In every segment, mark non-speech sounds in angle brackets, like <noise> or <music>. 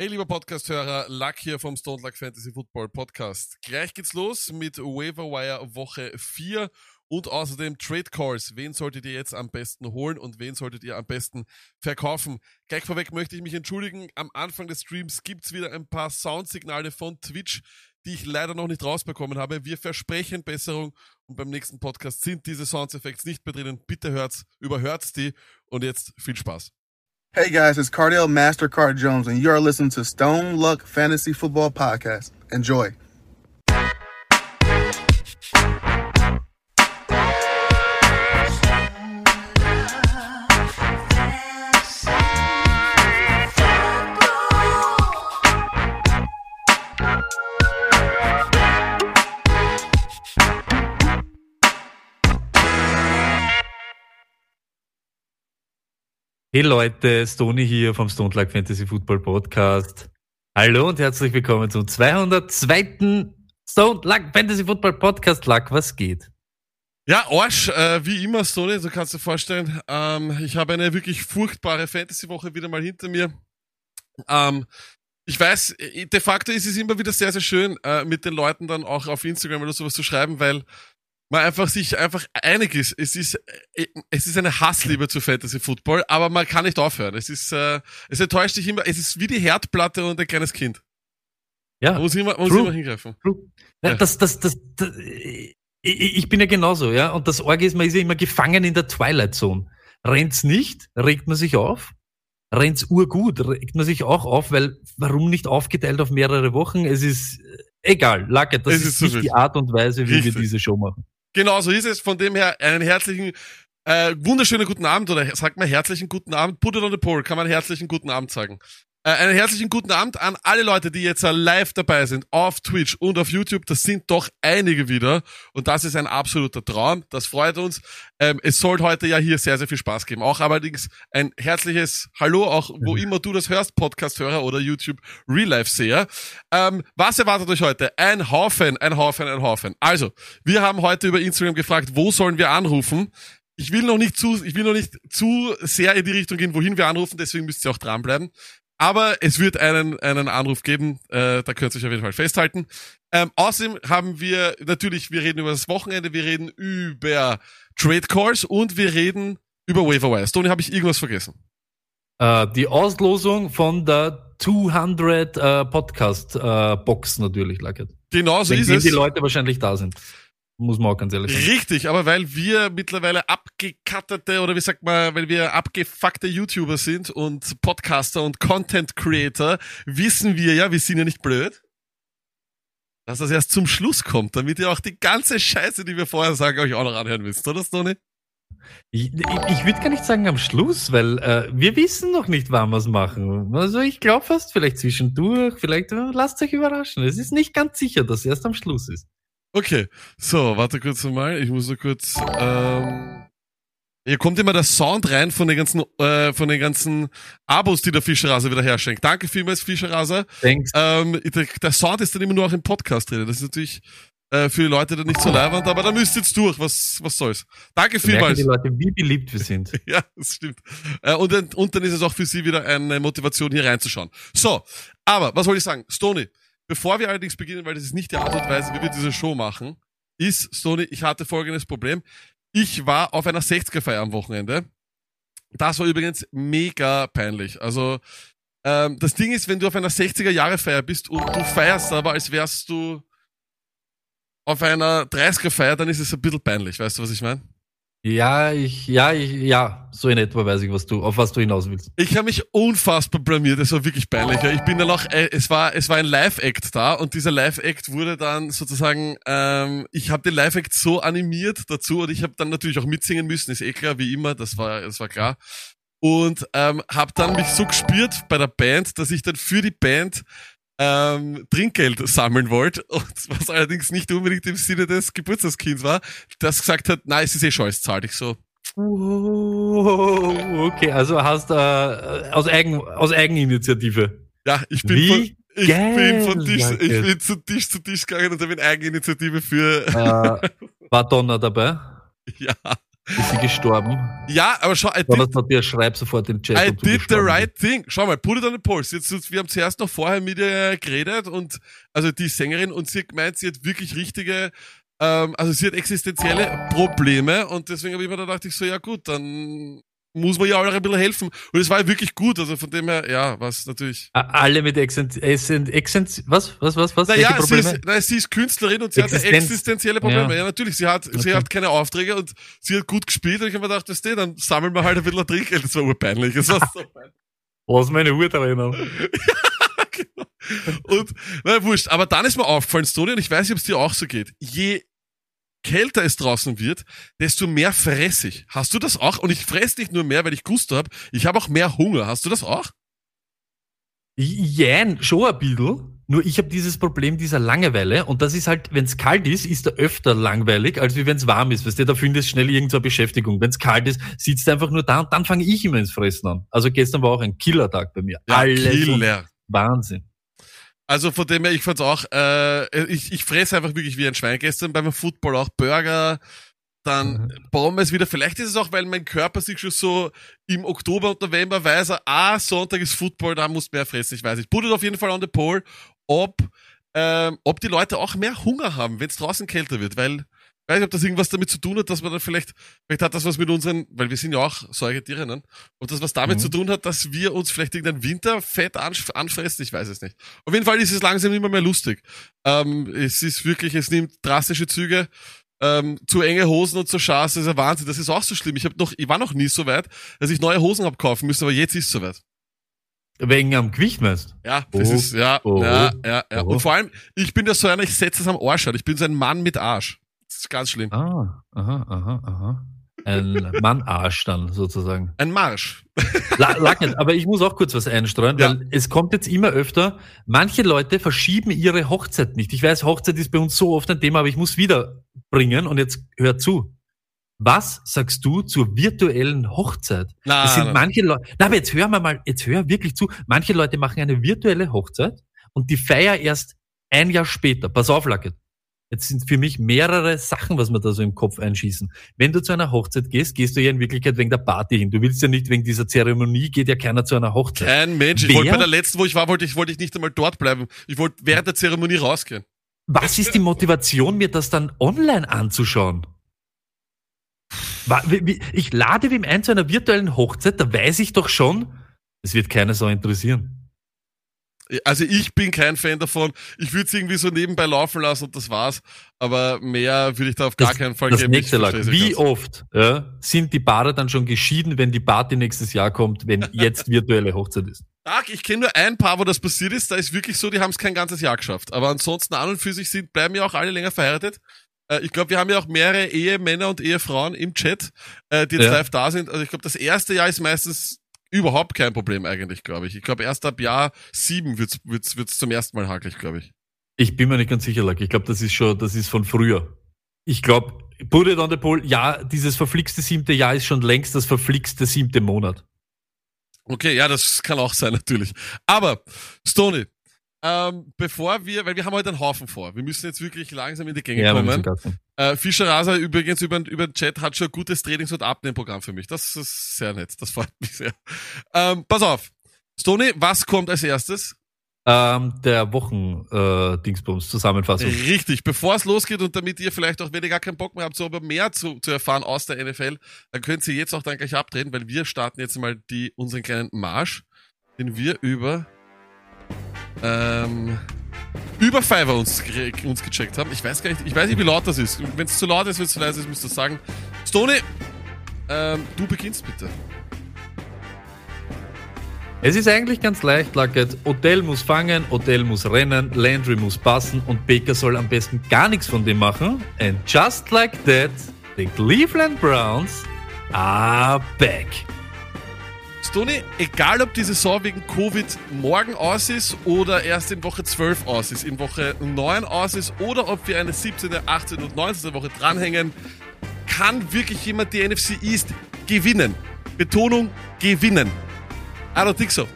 Hey, lieber Podcast-Hörer, Luck hier vom Stone Luck Fantasy Football Podcast. Gleich geht's los mit Waiver Wire Woche 4 und außerdem Trade Calls. Wen solltet ihr jetzt am besten holen und wen solltet ihr am besten verkaufen? Gleich vorweg möchte ich mich entschuldigen. Am Anfang des Streams gibt's wieder ein paar Soundsignale von Twitch, die ich leider noch nicht rausbekommen habe. Wir versprechen Besserung und beim nächsten Podcast sind diese Soundeffekte nicht mehr drinnen. Bitte hört's, überhört's die und jetzt viel Spaß. Hey guys, it's Cardell Mastercard Jones, and you are listening to Stone Luck Fantasy Football Podcast. Enjoy. Hey Leute, Stony hier vom Stone Luck Fantasy Football Podcast. Hallo und herzlich willkommen zum 202. Stone Luck Fantasy Football Podcast. Luck, was geht? Ja, Arsch, äh, wie immer, Stony, du kannst dir vorstellen, ähm, ich habe eine wirklich furchtbare Fantasy-Woche wieder mal hinter mir. Ähm, ich weiß, de facto ist es immer wieder sehr, sehr schön, äh, mit den Leuten dann auch auf Instagram oder sowas zu schreiben, weil man einfach sich einfach einig ist. Es ist, äh, es ist eine Hassliebe zu Fantasy Football, aber man kann nicht aufhören. Es ist, äh, es enttäuscht dich immer. Es ist wie die Herdplatte und ein kleines Kind. Ja. Man muss immer, man muss immer hingreifen. True. Ja, das, das, das, das, ich, ich bin ja genauso, ja. Und das Org ist, man ist ja immer gefangen in der Twilight Zone. Rennt's nicht, regt man sich auf. Rennt's urgut, regt man sich auch auf, weil warum nicht aufgeteilt auf mehrere Wochen? Es ist äh, egal, Lacke, das Es ist, ist so nicht wild. die Art und Weise, wie Richtig. wir diese Show machen. Genau so ist es. Von dem her einen herzlichen, äh, wunderschönen guten Abend oder sagt mal herzlichen guten Abend. Put it on the poll. Kann man herzlichen guten Abend sagen. Äh, einen herzlichen guten Abend an alle Leute, die jetzt äh, live dabei sind auf Twitch und auf YouTube. Das sind doch einige wieder und das ist ein absoluter Traum. Das freut uns. Ähm, es soll heute ja hier sehr, sehr viel Spaß geben. Auch allerdings ein herzliches Hallo, auch wo immer du das hörst, Podcast-Hörer oder YouTube Real-Life-Seher. Ähm, was erwartet euch heute? Ein Haufen, ein Haufen, ein Haufen. Also, wir haben heute über Instagram gefragt, wo sollen wir anrufen? Ich will noch nicht zu, ich will noch nicht zu sehr in die Richtung gehen, wohin wir anrufen, deswegen müsst ihr auch dranbleiben. Aber es wird einen, einen Anruf geben, äh, da könnt ihr euch auf jeden Fall festhalten. Ähm, außerdem haben wir natürlich, wir reden über das Wochenende, wir reden über Trade Calls und wir reden über Waiver Wire. Tony, habe ich irgendwas vergessen? Äh, die Auslosung von der 200 äh, Podcast äh, Box natürlich, Lackert. Genau so ist es. die Leute wahrscheinlich da sind. Muss man auch ganz ehrlich sagen. Richtig, aber weil wir mittlerweile abgekattete oder wie sagt man, weil wir abgefuckte YouTuber sind und Podcaster und Content Creator, wissen wir ja, wir sind ja nicht blöd, dass das erst zum Schluss kommt, damit ihr auch die ganze Scheiße, die wir vorher sagen, euch auch noch anhören müsst, oder Stoney? Ich, ich, ich würde gar nicht sagen am Schluss, weil äh, wir wissen noch nicht, wann wir es machen. Also ich glaube fast vielleicht zwischendurch, vielleicht äh, lasst euch überraschen. Es ist nicht ganz sicher, dass es erst am Schluss ist. Okay, so, warte kurz mal, ich muss nur kurz, ähm, hier kommt immer der Sound rein von den ganzen, äh, von den ganzen Abos, die der Fischerraser wieder herschenkt. Danke vielmals, Fischerraser. Denkst, Ähm, der, der Sound ist dann immer nur auch im Podcast drin. Das ist natürlich äh, für die Leute dann nicht so leiwand, aber da müsst ihr jetzt durch. Was, was soll's? Danke merken vielmals. die Leute, wie beliebt wir sind. <laughs> Ja, das stimmt. Äh, und, dann, und dann ist es auch für Sie wieder eine Motivation, hier reinzuschauen. So, aber was wollte ich sagen? Stony, bevor wir allerdings beginnen, weil das ist nicht die Art und Weise, wie wir diese Show machen, ist, Stony, ich hatte folgendes Problem. Ich war auf einer 60er-Feier am Wochenende. Das war übrigens mega peinlich. Also, ähm, das Ding ist, wenn du auf einer 60er-Jahre-Feier bist und du feierst aber, als wärst du auf einer 30er-Feier, dann ist es ein bisschen peinlich. Weißt du, was ich meine? Ja, ich, ja, ich, ja, so in etwa weiß ich, was du, auf was du hinaus willst. Ich habe mich unfassbar blamiert, es war wirklich peinlich. Ich bin dann auch, äh, es war, es war ein Live-Act da und dieser Live-Act wurde dann sozusagen, ähm, ich habe den Live-Act so animiert dazu und ich habe dann natürlich auch mitsingen müssen, ist eh klar, wie immer, das war, das war klar. Und ähm, habe dann mich so gespürt bei der Band, dass ich dann für die Band ähm, Trinkgeld sammeln wollte, und was allerdings nicht unbedingt im Sinne des Geburtstagskinds war, das gesagt hat, nein, es ist eh es zahlt ich so. Wow, okay, also hast äh, aus, Eigen, aus Eigeninitiative. Ja, ich bin Wie von, ich geil, bin von Tisch, danke. ich bin zu Tisch zu Tisch gegangen und habe in Eigeninitiative für, Äh, war Donner dabei? <laughs> ja, Ist sie gestorben? Ja, aber schau, I did, hat der Schreib sofort den Chat. I did the right thing. Schau mal, put it on the pulse. Jetzt, jetzt, wir haben zuerst noch vorher mit ihr geredet und, also die Sängerin, und sie hat gemeint, sie hat wirklich richtige, ähm, also sie hat existenzielle Probleme und deswegen habe ich mir da gedacht, ich so, ja gut, dann muss man ja auch ein bisschen helfen. Und es war ja wirklich gut, also von dem her, ja, was natürlich. Alle mit Exzent, was, was, was, was? Naja, sie ist, nein, sie ist Künstlerin und sie hat Existenz. existenzielle Probleme. Ja, Ja. natürlich. Sie hat, sie Okay. hat keine Aufträge und sie hat gut gespielt und ich habe mir gedacht, weißt du, dann sammeln wir halt ein bisschen Trinkgeld. Das war urpeinlich. Das war so peinlich. Was meine Hut erinnern? <laughs> Und, na, wurscht. Aber dann ist mir aufgefallen, Stoni, und ich weiß nicht, ob es dir auch so geht. Je kälter es draußen wird, desto mehr fress ich. Hast du das auch? Und ich fress nicht nur mehr, weil ich Gusto habe. Ich habe auch mehr Hunger. Hast du das auch? Jein, schon ein bisschen. Nur ich habe dieses Problem dieser Langeweile und das ist halt, wenn es kalt ist, ist er öfter langweilig, als wie wenn es warm ist. Weißt du, da findest du schnell irgendeine Beschäftigung. Wenn es kalt ist, sitzt du einfach nur da und dann fange ich immer ins Fressen an. Also gestern war auch ein Killertag bei mir. Alles und Killer. Wahnsinn. Also von dem her, ich fand's auch, äh, ich, ich fresse einfach wirklich wie ein Schwein. Gestern beim Football auch Burger, dann Mhm. Pommes wieder. Vielleicht ist es auch, weil mein Körper sich schon so im Oktober und November weiß, ah, Sonntag ist Football, da muss mehr fressen. Ich weiß nicht. Put it auf jeden Fall on the poll, ob, ähm, ob die Leute auch mehr Hunger haben, wenn es draußen kälter wird, weil ich weiß nicht, ob das irgendwas damit zu tun hat, dass man dann vielleicht, vielleicht hat das was mit unseren, weil wir sind ja auch Säugetiere, ne? Ob das was damit Mhm. zu tun hat, dass wir uns vielleicht irgendein Winterfett anf anfressen, ich weiß es nicht. Auf jeden Fall ist es langsam immer mehr lustig. Ähm, es ist wirklich, es nimmt drastische Züge. Ähm, zu enge Hosen und zu Schaß, das ist ja Wahnsinn. Das ist auch so schlimm. Ich hab noch, ich war noch nie so weit, dass ich neue Hosen hab kaufen müssen, aber jetzt ist es soweit. Wegen am Gewicht meinst Ja, das Oh. ist, ja, Oh. ja, ja, ja. Oh. Und vor allem, ich bin ja so einer, ich setze es am Arsch an. Ich bin so ein Mann mit Arsch. Das ist ganz schlimm. Ah, aha, aha, aha. Ein Mann-Arsch dann sozusagen. Ein Marsch. La lag nicht, aber ich muss auch kurz was einstreuen, Ja. weil es kommt jetzt immer öfter, manche Leute verschieben ihre Hochzeit nicht. Ich weiß, Hochzeit ist bei uns so oft ein Thema, aber ich muss wieder bringen und jetzt hör zu. Was sagst du zur virtuellen Hochzeit? Na, Es sind na, manche Leute, na, aber jetzt hör mal mal, jetzt hör wirklich zu. Manche Leute machen eine virtuelle Hochzeit und die Feier erst ein Jahr später. Pass auf, Lacket. Jetzt sind für mich mehrere Sachen, was mir da so im Kopf einschießen. Wenn du zu einer Hochzeit gehst, gehst du ja in Wirklichkeit wegen der Party hin. Du willst ja nicht wegen dieser Zeremonie, geht ja keiner zu einer Hochzeit. kein Mensch. Ich wollte bei der letzten, wo ich war, wollte ich, wollte ich nicht einmal dort bleiben. Ich wollte während der Zeremonie rausgehen. Was ist die Motivation, mir das dann online anzuschauen? Ich lade wem ein zu einer virtuellen Hochzeit, da weiß ich doch schon, es wird keiner so interessieren. Also ich bin kein Fan davon. Ich würde es irgendwie so nebenbei laufen lassen und das war's. Aber mehr würde ich da auf gar keinen Fall das geben. nächste Lag. Wie oft ja, sind die Paare dann schon geschieden, wenn die Party nächstes Jahr kommt, wenn <laughs> jetzt virtuelle Hochzeit ist? Ich kenne nur ein Paar, wo das passiert ist. Da ist wirklich so, die haben es kein ganzes Jahr geschafft. Aber ansonsten an und für sich sind, bleiben ja auch alle länger verheiratet. Äh, ich glaube, wir haben ja auch mehrere Ehemänner und Ehefrauen im Chat, äh, die jetzt Ja. live da sind. Also ich glaube, das erste Jahr ist meistens überhaupt kein Problem eigentlich, glaube ich. Ich glaube, erst ab Jahr sieben wird's wird's, wird's zum ersten Mal hakelig, glaube ich. Ich bin mir nicht ganz sicher, Lack. Ich glaube, das ist schon, das ist von früher. Ich glaube, put it on the poll, ja, dieses verflixte siebte Jahr ist schon längst das verflixte siebte Monat. Okay, ja, das kann auch sein, natürlich. Aber, Stony, ähm, bevor wir, weil wir haben heute einen Haufen vor. Wir müssen jetzt wirklich langsam in die Gänge wir kommen. Äh, Fischer Rasa übrigens über, über den Chat hat schon ein gutes Trainings- und Abnehmprogramm für mich. Das ist sehr nett. Das freut mich sehr. Ähm, pass auf. Stony, was kommt als erstes? Ähm, der Wochen äh, Zusammenfassung. Richtig, bevor es losgeht und damit ihr vielleicht auch, wenn ihr gar keinen Bock mehr habt, so aber mehr zu, zu erfahren aus der NFL, dann könnt ihr jetzt auch dann gleich abdrehen, weil wir starten jetzt mal die, unseren kleinen Marsch, den wir über ähm, über Fiverr uns, uns gecheckt haben. Ich weiß gar nicht, ich weiß nicht, wie laut das ist. Wenn es zu laut ist, wenn es zu leise ist, müsst ihr sagen. Stony, ähm, du beginnst bitte. Es ist eigentlich ganz leicht, Luckett. Odell muss fangen, Odell muss rennen, Landry muss passen und Baker soll am besten gar nichts von dem machen. And just like that, the Cleveland Browns are back. Stony, egal ob die Saison wegen Covid morgen aus ist oder erst in Woche 12 aus ist, in Woche 9 aus ist oder ob wir eine 17., 18. und 19. Woche dranhängen, kann wirklich jemand die NFC East gewinnen. Betonung, gewinnen. I don't think so.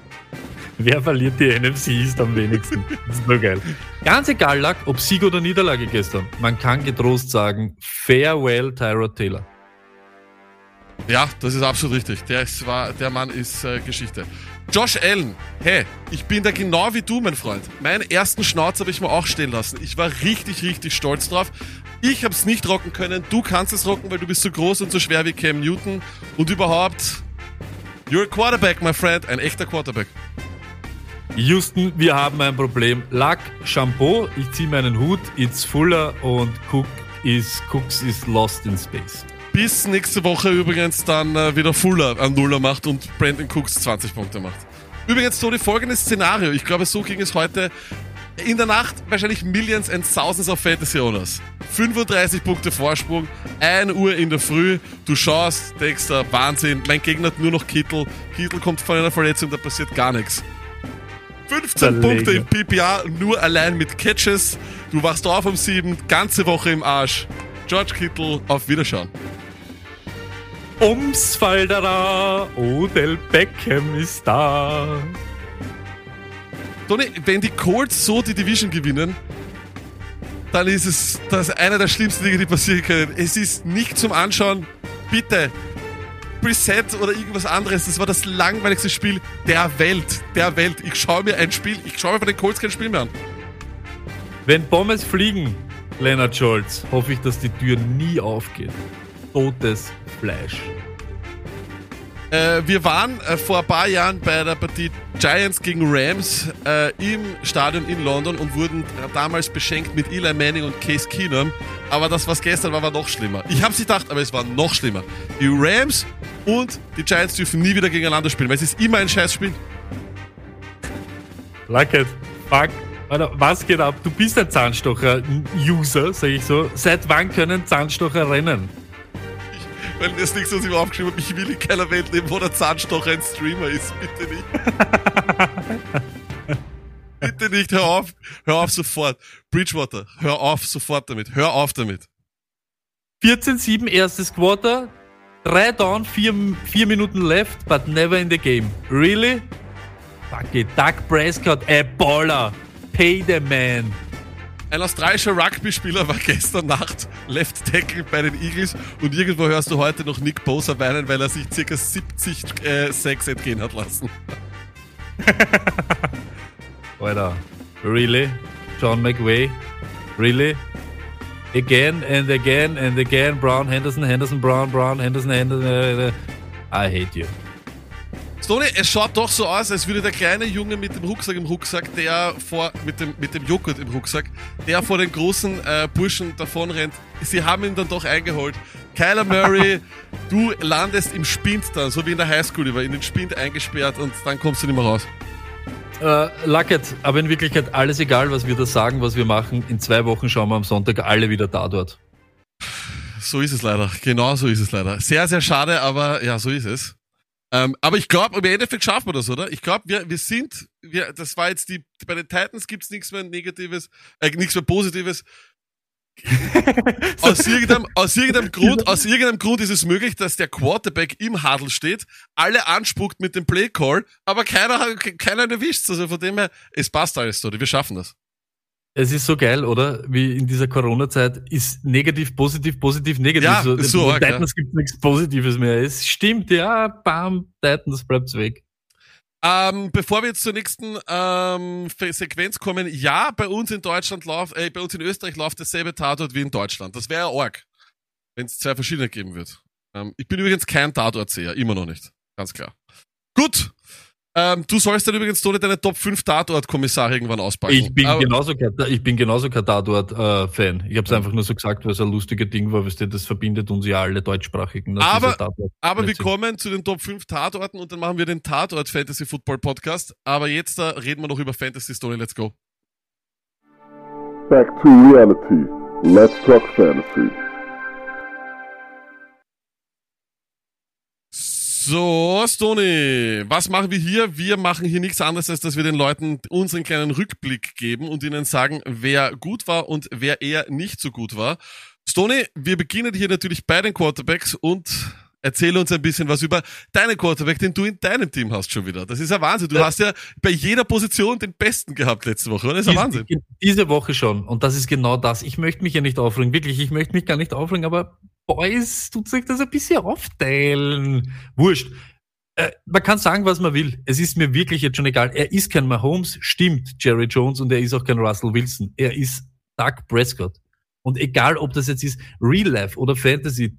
Wer verliert die NFC East am wenigsten? Das ist so geil. Ganz egal, Luck, ob Sieg oder Niederlage gestern. Man kann getrost sagen, farewell Tyrod Taylor. Ja, das ist absolut richtig. Der, ist, war, der Mann ist äh, Geschichte. Josh Allen, hey, ich bin da genau wie du, mein Freund. Meinen ersten Schnauz habe ich mir auch stehen lassen. Ich war richtig, richtig stolz drauf. Ich habe es nicht rocken können. Du kannst es rocken, weil du bist so groß und so schwer wie Cam Newton. Und überhaupt, you're a quarterback, my friend. Ein echter Quarterback. Houston, wir haben ein Problem. Lack, Shampoo, ich ziehe meinen Hut, it's Fuller und Cook is, Cooks is lost in space. Bis nächste Woche übrigens dann äh, wieder Fuller an Nuller macht und Brandon Cooks 20 Punkte macht. Übrigens, Toni, folgendes Szenario. Ich glaube, so ging es heute in der Nacht wahrscheinlich Millions and Thousands of Fantasy Owners. 35 Punkte Vorsprung, 1 Uhr in der Früh, du schaust, denkst da, Wahnsinn, mein Gegner hat nur noch Kittel, Kittel kommt von einer Verletzung, da passiert gar nichts. 15 Zerlege. Punkte im PPA, nur allein mit Catches, du wachst auf um 7, ganze Woche im Arsch. George Kittle, auf Wiederschauen. Ums Falderer, Odell Beckham ist da. Toni, wenn die Colts so die Division gewinnen, dann ist es das einer der schlimmsten Dinge, die passieren können. Es ist nicht zum Anschauen. Bitte. Preset oder irgendwas anderes. Das war das langweiligste Spiel der Welt. Der Welt. Ich schaue mir ein Spiel, ich schaue mir von den Colts kein Spiel mehr an. Wenn Pommes fliegen, Leonard Scholz, hoffe ich, dass die Tür nie aufgeht. Totes Fleisch. Äh, wir waren äh, vor ein paar Jahren bei der Partie Giants gegen Rams äh, im Stadion in London und wurden damals beschenkt mit Eli Manning und Case Keenum. Aber das, was gestern war, war noch schlimmer. Ich hab's gedacht, aber es war noch schlimmer. Die Rams und die Giants dürfen nie wieder gegeneinander spielen, weil es ist immer ein Scheißspiel. Lucket, fuck. Alter, was geht ab? Du bist ein Zahnstocher-User, sag ich so. Seit wann können Zahnstocher rennen? Weil das nichts, was ich mir aufgeschrieben habe, ich will in keiner Welt leben, wo der Zahnstocher ein Streamer ist. Bitte nicht. <laughs> Bitte nicht, hör auf. Hör auf sofort. Bridgewater, hör auf sofort damit. Hör auf damit. 14-7 erstes Quarter, 3 down, 4, vier Minuten left, but never in the game. Really? Fuck it. Doug Prescott, a baller. Pay the man. Ein australischer Rugby-Spieler war gestern Nacht Left Tackle bei den Eagles und irgendwo hörst du heute noch Nick Bosa weinen, weil er sich circa 70 äh, Sacks entgehen hat lassen. <laughs> Alter. Really? John McVay? Really? Again and again and again. Brown, Henderson, Henderson, Brown, Brown, Henderson, Henderson. äh, äh. I hate you. Stoney, es schaut doch so aus, als würde der kleine Junge mit dem Rucksack im Rucksack, der vor, mit dem, mit dem Joghurt im Rucksack, der vor den großen äh, Burschen davonrennt. Sie haben ihn dann doch eingeholt. Kyler Murray, <laughs> du landest im Spind dann, so wie in der Highschool, über in den Spind eingesperrt und dann kommst du nicht mehr raus. Äh, Lucket, aber in Wirklichkeit alles egal, was wir da sagen, was wir machen. In zwei Wochen schauen wir am Sonntag alle wieder da dort. So ist es leider. Genau so ist es leider. Sehr, sehr schade, aber ja, so ist es. Ähm, aber ich glaube, im Endeffekt schaffen wir das, oder? Ich glaube, wir, wir sind, wir, das war jetzt die, bei den Titans gibt's nichts mehr Negatives, äh, nichts mehr Positives. <laughs> aus irgendeinem, aus irgendeinem Grund, aus irgendeinem Grund ist es möglich, dass der Quarterback im Huddle steht, alle anspuckt mit dem Play Call, aber keiner keiner erwischt. Also von dem her, es passt alles, oder? Wir schaffen das. Es ist so geil, oder? Wie in dieser Corona-Zeit ist negativ, positiv, positiv, negativ. Ja, so bei arg, Titans gibt nichts Positives mehr. Es stimmt, ja, bam, Titans bleibt's weg. Ähm, bevor wir jetzt zur nächsten ähm, Sequenz kommen, ja, bei uns in Deutschland läuft, äh, bei uns in Österreich läuft dasselbe Tatort wie in Deutschland. Das wäre ja arg, wenn es zwei verschiedene geben wird. Ähm, ich bin übrigens kein Tatortseher, immer noch nicht. Ganz klar. Gut. Ähm, du sollst dann übrigens Toni deine Top 5 Tatort-Kommissare irgendwann auspacken. Ich bin Aber- genauso kein, ich bin genauso kein Tatort-Fan. ich habe es einfach nur so gesagt, weil es ein lustiges Ding war, was das verbindet uns ja alle deutschsprachigen. dass Aber- Aber wir kommen zu den Top 5 Tatorten und dann machen wir den Tatort Fantasy Football Podcast. Aber jetzt da reden wir noch über Fantasy Story. Let's go. Back to reality. Let's talk fantasy. So, Stony, was machen wir hier? Wir machen hier nichts anderes, als dass wir den Leuten unseren kleinen Rückblick geben und ihnen sagen, wer gut war und wer eher nicht so gut war. Stony, wir beginnen hier natürlich bei den Quarterbacks und erzähl uns ein bisschen was über deinen Quarterback, den du in deinem Team hast schon wieder. Das ist ja Wahnsinn. Du Ja. hast ja bei jeder Position den Besten gehabt letzte Woche, oder? Das ist ja Wahnsinn. Diese, Woche schon. Und das ist genau das. Ich möchte mich ja nicht aufregen. Wirklich, ich möchte mich gar nicht aufregen, aber Boys, tut sich das ein bisschen aufteilen. Wurscht. Äh, man kann sagen, was man will. Es ist mir wirklich jetzt schon egal. Er ist kein Mahomes, stimmt, Jerry Jones, und er ist auch kein Russell Wilson. Er ist Doug Prescott. Und egal, ob das jetzt ist Real Life oder Fantasy,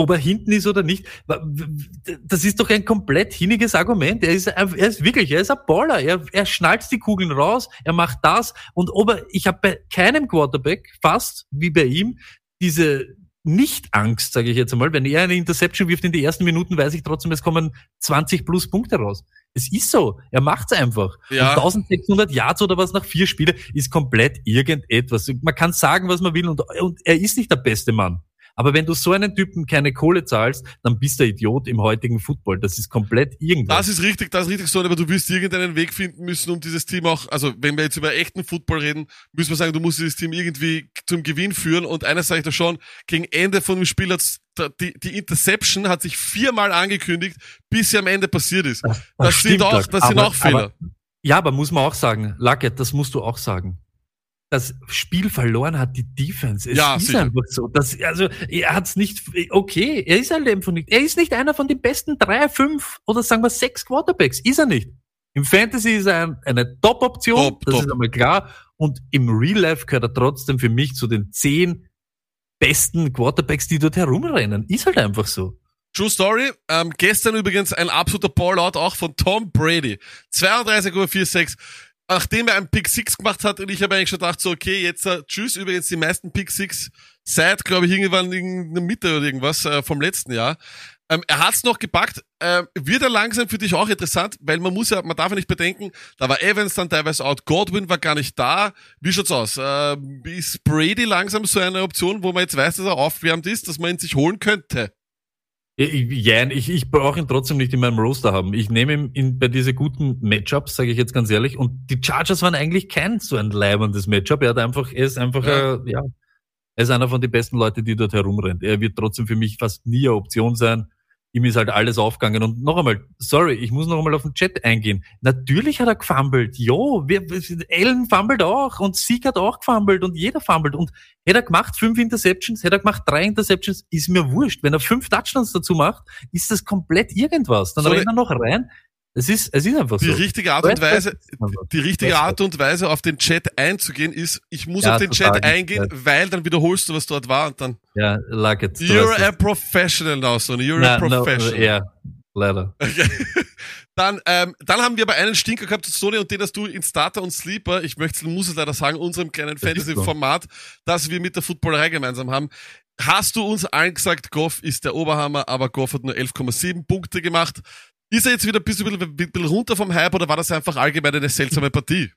ob er hinten ist oder nicht, das ist doch ein komplett hinniges Argument. Er ist, er ist wirklich, er ist ein Baller. Er, er schnallt die Kugeln raus, er macht das. Und ob er, ich habe bei keinem Quarterback fast wie bei ihm diese Nicht-Angst, sage ich jetzt einmal. Wenn er eine Interception wirft in die ersten Minuten, weiß ich trotzdem, es kommen 20 plus Punkte raus. Es ist so. Er macht's einfach. Ja. Und 1600 Yards oder was nach vier Spiele ist komplett irgendetwas. Man kann sagen, was man will und, und er ist nicht der beste Mann. Aber wenn du so einen Typen keine Kohle zahlst, dann bist du Idiot im heutigen Football. Das ist komplett irgendwas. Das ist richtig, das ist richtig so, aber du wirst irgendeinen Weg finden müssen, um dieses Team auch, also wenn wir jetzt über echten Football reden, müssen wir sagen, du musst dieses Team irgendwie zum Gewinn führen und eines sage ich da schon, gegen Ende von dem Spiel hat's, die, die Interception hat sich viermal angekündigt, bis sie am Ende passiert ist. Das, sind stimmt, auch, Lack. das sind Aber- auch Fehler. Aber, ja, aber muss man auch sagen, Luckett, das musst du auch sagen. Das Spiel verloren hat die Defense. Es Ja, ist sicher. einfach so. Das, also, er hat's nicht, okay, er ist halt einfach nicht, er ist nicht einer von den besten drei, fünf oder sagen wir sechs Quarterbacks. Ist er nicht. Im Fantasy ist er ein, eine Top-Option, Top, das top. ist einmal klar. Und im Real Life gehört er trotzdem für mich zu den zehn besten Quarterbacks, die dort herumrennen. Ist halt einfach so. True Story. Ähm, gestern übrigens ein absoluter Ballout auch von Tom Brady. 32,46. Nachdem er einen Pick 6 gemacht hat und ich habe eigentlich schon gedacht, so okay, jetzt äh, tschüss. Übrigens die meisten Pick 6 seit, glaube ich, irgendwann in der Mitte oder irgendwas äh, vom letzten Jahr. Ähm, er hat's noch gepackt. Ähm, wird er langsam für dich auch interessant, weil man muss ja, man darf ja nicht bedenken, da war Evans dann teilweise out, Godwin war gar nicht da. Wie schaut's aus? Ähm, ist Brady langsam so eine Option, wo man jetzt weiß, dass er aufwärmt ist, dass man ihn sich holen könnte? Jan, ich, ich brauche ihn trotzdem nicht in meinem Roster haben. Ich nehme ihn in, bei diese guten Matchups, sage ich jetzt ganz ehrlich. Und die Chargers waren eigentlich kein so ein leibendes Matchup. Er hat einfach, er ist einfach, Ja. ja, ja er ist einer von den besten Leuten, die dort herumrennt. Er wird trotzdem für mich fast nie eine Option sein. Ihm ist halt alles aufgegangen. Und noch einmal, sorry, ich muss noch einmal auf den Chat eingehen. Natürlich hat er gefummelt. Jo, wir, Allen fummelt auch und Sieg hat auch gefummelt und jeder fummelt. Und hätte er gemacht fünf Interceptions, hätte er gemacht drei Interceptions, ist mir wurscht. Wenn er fünf Touchdowns dazu macht, ist das komplett irgendwas. Dann So, rennt er noch rein. Es ist, es ist einfach Die so. richtige Art und Weise, die richtige. Art und Weise, auf den Chat einzugehen, ist, ich muss Ja, auf den Chat eingehen, ja. weil dann wiederholst du, was dort war und dann, Ja, like it. You're a es. professional now, Sonny, you're Na, a no, professional. ja, leider. Okay. <laughs> Dann, ähm, dann haben wir aber einen Stinker gehabt, Sony, und den hast du in Starter und Sleeper, ich möchte, muss es leider sagen, unserem kleinen. Fantasy-Format, das wir mit der Footballerei gemeinsam haben. Hast du uns allen gesagt, Goff ist der Oberhammer, aber Goff hat nur 11,7 Punkte gemacht. Ist er jetzt wieder ein bisschen, ein bisschen runter vom Hype oder war das einfach allgemein eine seltsame Partie?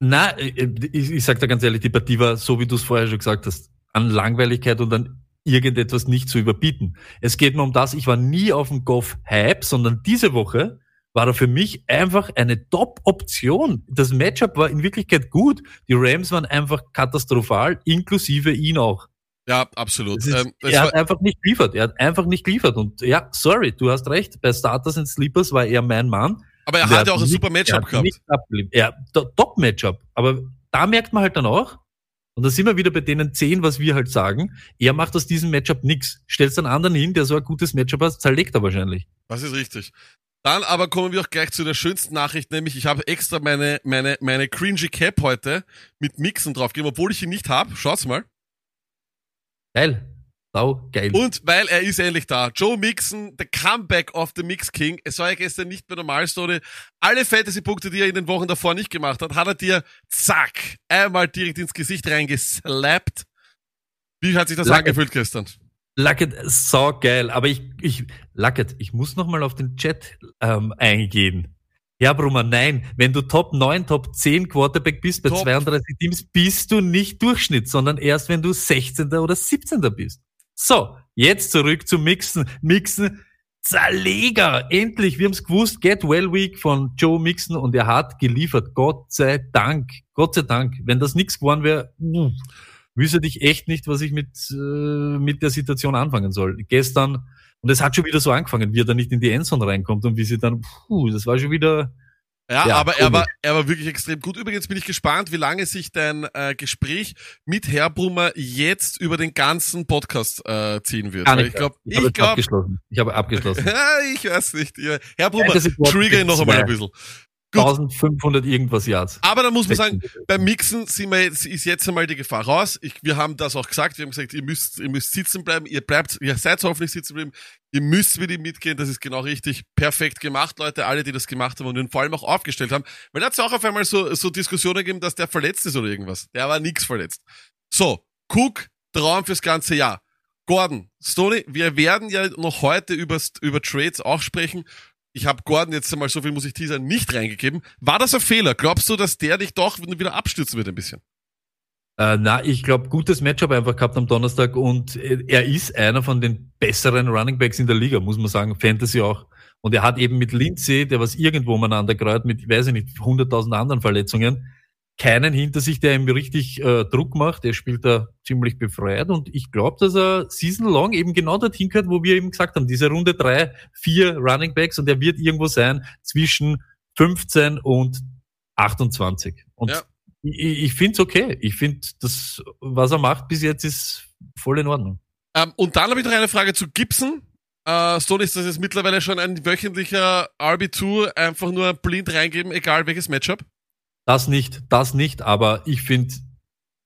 Na, äh, ich, ich sag dir ganz ehrlich, die Partie war, so wie du es vorher schon gesagt hast, an Langweiligkeit und an irgendetwas nicht zu überbieten. Es geht nur um das, ich war nie auf dem Goff-Hype, sondern diese Woche war er für mich einfach eine Top-Option. Das Matchup war in Wirklichkeit gut. Die Rams waren einfach katastrophal, inklusive ihn auch. Ja, absolut. Ist, Ähm, er hat einfach nicht geliefert. Er hat einfach nicht geliefert. Und ja, sorry, du hast recht. Bei Starters und Sleepers war er mein Mann. aber er Und hat ja auch ein nicht- super er Matchup gehabt. Ja, to- Top-Matchup. Aber da merkt man halt dann auch, und da sind wir wieder bei denen zehn, was wir halt sagen, er macht aus diesem Matchup nix. Stellst einen anderen hin, der so ein gutes Matchup hat, zerlegt er wahrscheinlich. Das ist richtig. Dann aber kommen wir auch gleich zu der schönsten Nachricht, nämlich ich habe extra meine, meine, meine cringy Cap heute mit Mixen draufgegeben, obwohl ich ihn nicht habe. Schaut's mal. Geil. Sau geil. Und weil er ist endlich da. Joe Mixon, the comeback of the Mix King. Es war ja gestern nicht mehr normal, Story. Alle Fantasy-Punkte, die er in den Wochen davor nicht gemacht hat, hat er dir, zack, einmal direkt ins Gesicht reingeslappt. Wie hat sich das Lack- angefühlt gestern? Lucket, sau geil. Aber ich, ich, Lucket, ich muss noch mal auf den Chat ähm, eingehen. Ja, Brummer, nein. Wenn du Top 9, Top 10 Quarterback bist bei Top. 32 Teams, bist du nicht Durchschnitt, sondern erst wenn du 16. oder 17. bist. So, jetzt zurück zum Mixen. Mixen, Zerleger. Endlich, wir haben's gewusst. Get Well Week von Joe Mixon und er hat geliefert. Gott sei Dank. Gott sei Dank. Wenn das nix geworden wäre, uff, wüsste ich echt nicht, was ich mit, äh, mit der Situation anfangen soll. Gestern Und es hat schon wieder so angefangen, wie er dann nicht in die Endzone reinkommt und wie sie dann, puh, das war schon wieder, Ja, Ja, aber er war, er war wirklich extrem gut. Übrigens bin ich gespannt, wie lange sich dein äh, Gespräch mit Herr Brummer jetzt über den ganzen Podcast äh, ziehen wird. nicht. ich glaube, ich habe ich glaube, abgeschlossen. Ich habe abgeschlossen. <laughs> ich weiß nicht. Herr Brummer, Nein, trigger ihn noch einmal ein bisschen. Gut. 1500 irgendwas Yards. Aber da muss man sagen, beim Mixen sind wir jetzt, ist jetzt einmal die Gefahr raus. Ich, wir haben das auch gesagt. Wir haben gesagt, ihr müsst, ihr müsst sitzen bleiben. Ihr bleibt, ihr seid hoffentlich sitzen bleiben. Ihr müsst mit ihm mitgehen. Das ist genau richtig. Perfekt gemacht, Leute. Alle, die das gemacht haben und ihn vor allem auch aufgestellt haben. Weil da hat es auch auf einmal so, so Diskussionen gegeben, dass der verletzt ist oder irgendwas. Der war nix verletzt. So. Cook, Traum fürs ganze Jahr. Gordon, Stoney, wir werden ja noch heute über, über Trades auch sprechen. Ich habe Gordon jetzt einmal, so viel muss ich teasern, nicht reingegeben. War das ein Fehler? Glaubst du, dass der dich doch wieder abstürzen wird ein bisschen? Äh, na, ich glaube, gutes Matchup einfach gehabt am Donnerstag und äh, er ist einer von den besseren Running Backs in der Liga, muss man sagen, Fantasy auch. Und er hat eben mit Lindsay, der was irgendwo umeinander greift, mit, weiß ich nicht, 100.000 anderen Verletzungen, keinen hinter sich, der ihm richtig äh, Druck macht. Er spielt da ziemlich befreit und ich glaube, dass er season long eben genau dorthin gehört, wo wir eben gesagt haben, diese Runde drei, vier Running Backs und er wird irgendwo sein zwischen 15 und 28. Und Ja. ich, ich finde es okay. Ich finde, das, was er macht bis jetzt, ist voll in Ordnung. Ähm, und dann habe ich noch eine Frage zu Gibson. Äh, Stone ist das jetzt mittlerweile schon ein wöchentlicher RB2, einfach nur blind reingeben, egal welches Matchup. Das nicht, das nicht, aber ich finde,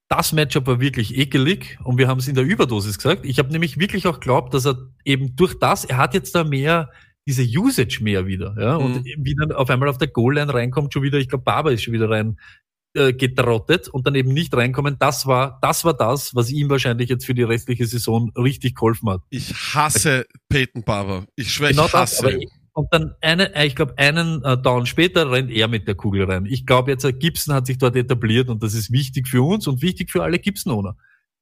das Matchup war wirklich ekelig und wir haben es in der Überdosis gesagt. Ich habe nämlich wirklich auch glaubt, dass er eben durch das, er hat jetzt da mehr diese Usage mehr wieder, ja, und wie dann auf einmal auf der Goal-Line reinkommt, schon wieder, ich glaube, Barber ist schon wieder rein äh, getrottet und dann eben nicht reinkommen, das war, das war das, was ihm wahrscheinlich jetzt für die restliche Saison richtig geholfen hat. Ich hasse Peyton Barber. Ich schwöre, Genau ich das, hasse ich, und dann eine, äh, ich glaube, einen äh, Down später rennt er mit der Kugel rein. Ich glaube jetzt, äh, Gibson hat sich dort etabliert und das ist wichtig für uns und wichtig für alle Gibson-Owner.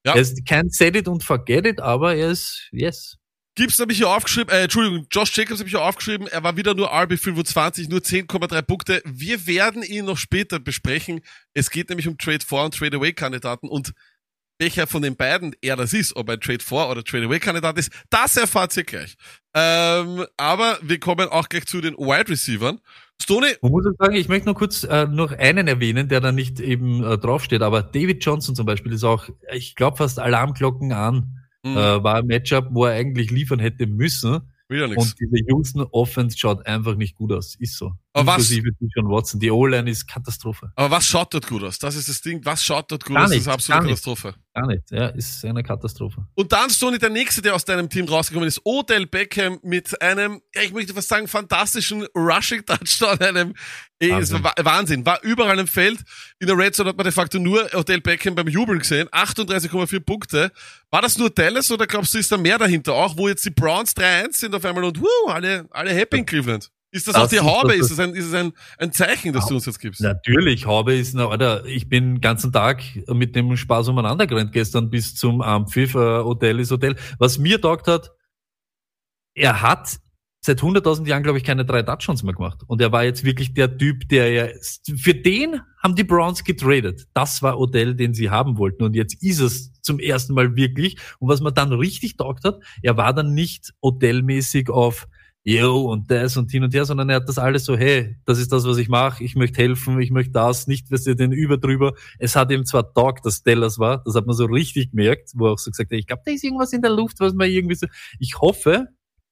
Ja. Er ist kein Set it und forget it, aber er ist, yes. Gibson habe ich hier aufgeschrieben, äh, Entschuldigung, Josh Jacobs habe ich hier aufgeschrieben, er war wieder nur RB25, nur 10,3 Punkte. Wir werden ihn noch später besprechen. Es geht nämlich um Trade 4 und Trade Away Kandidaten und welcher von den beiden er das ist, ob ein Trade 4 oder Trade Away Kandidat ist, das erfahrt ihr gleich. Ähm, aber wir kommen auch gleich zu den Wide Receivern. Stoney, Man muss sagen, ich möchte noch kurz äh, noch einen erwähnen, der da nicht eben äh, draufsteht, aber David Johnson zum Beispiel ist auch, ich glaube fast Alarmglocken an, hm, äh, war ein Matchup, wo er eigentlich liefern hätte müssen wieder nichts. und diese Houston Offense schaut einfach nicht gut aus, ist so. Aber was- John Watson, die O-Line ist Katastrophe. Aber was schaut dort gut aus? Das ist das Ding. Was schaut dort gut Gar aus? Das ist absolute. Katastrophe. Gar nicht, ja, ist eine Katastrophe. Und dann, Stoney, der nächste, der aus deinem Team rausgekommen ist, Odell Beckham mit einem, ja, ich möchte fast sagen, fantastischen Rushing-Touchdown, einem, eh, es war Wa- Wahnsinn, war überall im Feld. In der Red Zone hat man de facto nur Odell Beckham beim Jubeln gesehen, 38,4 Punkte. War das nur Dallas oder glaubst du, ist da mehr dahinter auch, wo jetzt die Browns 3-1 sind auf einmal und wuh, alle, alle happy in Cleveland? Ist das, Das auch die Haube? das Ist das ein, ist es ein, ein Zeichen, das du uns jetzt gibst? Natürlich, Haube ist, na, Alter, ich bin den ganzen Tag mit dem Spaß umeinander gerannt gestern bis zum Ampfiff, äh, Hotel ist Hotel. Was mir taugt hat, er hat seit 100.000 Jahren, glaube ich, keine drei Touchdowns mehr gemacht. Und er war jetzt wirklich der Typ, der ja, für den haben die Browns getradet. Das war Odell, den sie haben wollten. Und jetzt ist es zum ersten Mal wirklich. Und was man dann richtig taugt hat, er war dann nicht Odell-mäßig auf, yo, und das und hin und her, sondern er hat das alles so, hey, das ist das, was ich mache, ich möchte helfen, ich möchte das, nicht, dass ihr den überdrüber. Es hat ihm zwar taugt, dass Dallas war, das hat man so richtig gemerkt, wo er auch so gesagt hat, ich glaube, da ist irgendwas in der Luft, was man irgendwie so, ich hoffe,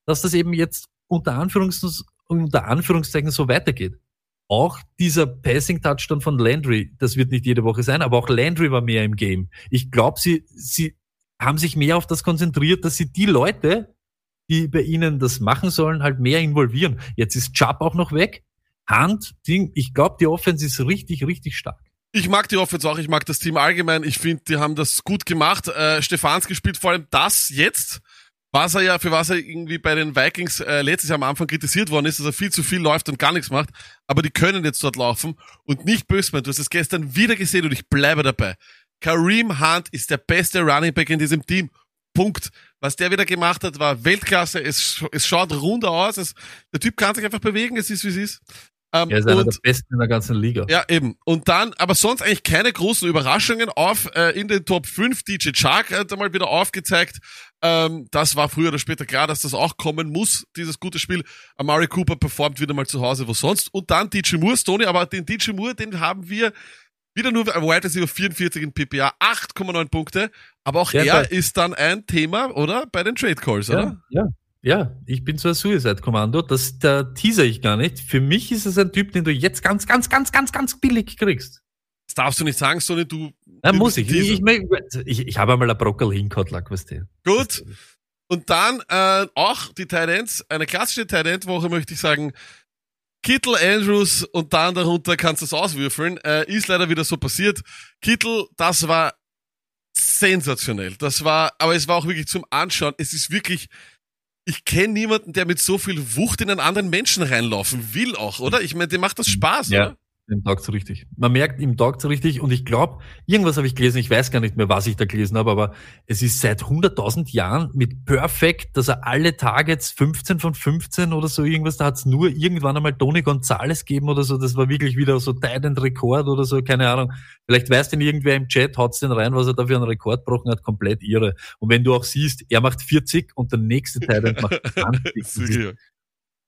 dass das eben jetzt unter, Anführungs unter Anführungszeichen so weitergeht. Auch dieser Passing-Touchdown von Landry, das wird nicht jede Woche sein, aber auch Landry war mehr im Game. Ich glaube, sie, sie haben sich mehr auf das konzentriert, dass sie die Leute, die bei ihnen das machen sollen, halt mehr involvieren. Jetzt ist Chubb auch noch weg. Hand, Ding, ich glaube, die Offense ist richtig, richtig stark. Ich mag die Offense auch, ich mag das Team allgemein. Ich finde, die haben das gut gemacht. Äh, Stefans gespielt, vor allem das jetzt, was er ja, für was er irgendwie bei den Vikings äh, letztes Jahr am Anfang kritisiert worden ist, dass er viel zu viel läuft und gar nichts macht. Aber die können jetzt dort laufen und nicht böse sein. Du hast es gestern wieder gesehen und ich bleibe dabei. Kareem Hunt ist der beste Running Back in diesem Team. Punkt. Was der wieder gemacht hat, war Weltklasse. Es, es schaut runder aus. Es, der Typ kann sich einfach bewegen. Es ist, wie es ist. Ähm, Er ist einer und- der besten in der ganzen Liga. ja, eben. Und dann, aber sonst eigentlich keine großen Überraschungen auf äh, in den Top 5. DJ Chark hat einmal wieder aufgezeigt. Ähm, das war früher oder später klar, dass das auch kommen muss, dieses gute Spiel. Amari Cooper performt wieder mal zu Hause, wo sonst. Und dann DJ Moore, Stoney, aber den DJ Moore, den haben wir wieder nur Wide Receiver 44 in PPA, 8,9 Punkte. Aber auch Ja, er ist dann ein Thema, oder? Bei den Trade Calls, oder? Ja, ja. Ja, ich bin so ein Suicide-Kommando. Das da teaser ich gar nicht. Für mich ist es ein Typ, den du jetzt ganz, ganz, ganz, ganz, ganz billig kriegst. Das darfst du nicht sagen, Stoney, du. Du muss ich. Ich, ich, ich, habe einmal ein Brockel lag, weißt du. Gut. Und dann äh, auch die Tight Ends, eine klassische Tight End Woche möchte ich sagen. Kittel, Andrews und dann darunter kannst du es auswürfeln. Äh, ist leider wieder so passiert. Kittel, das war sensationell. Das war, aber es war auch wirklich zum Anschauen. Es ist wirklich, ich kenne niemanden, der mit so viel Wucht in einen anderen Menschen reinlaufen will auch, oder? Ich meine, dem macht das Spaß, Ja. oder? Im Tag so richtig. Man merkt im Tag so richtig und ich glaube, irgendwas habe ich gelesen, ich weiß gar nicht mehr, was ich da gelesen habe, aber es ist seit 100.000 Jahren mit Perfect, dass er alle Targets 15 von 15 oder so irgendwas, da hat es nur irgendwann einmal Tony Gonzalez gegeben oder so, das war wirklich wieder so Titan Rekord oder so, keine Ahnung. Vielleicht weiß denn irgendwer im Chat, haut's den rein, was er da für einen Rekord gebrochen hat, komplett irre. Und wenn du auch siehst, er macht 40 und der nächste Titan macht <laughs> 20.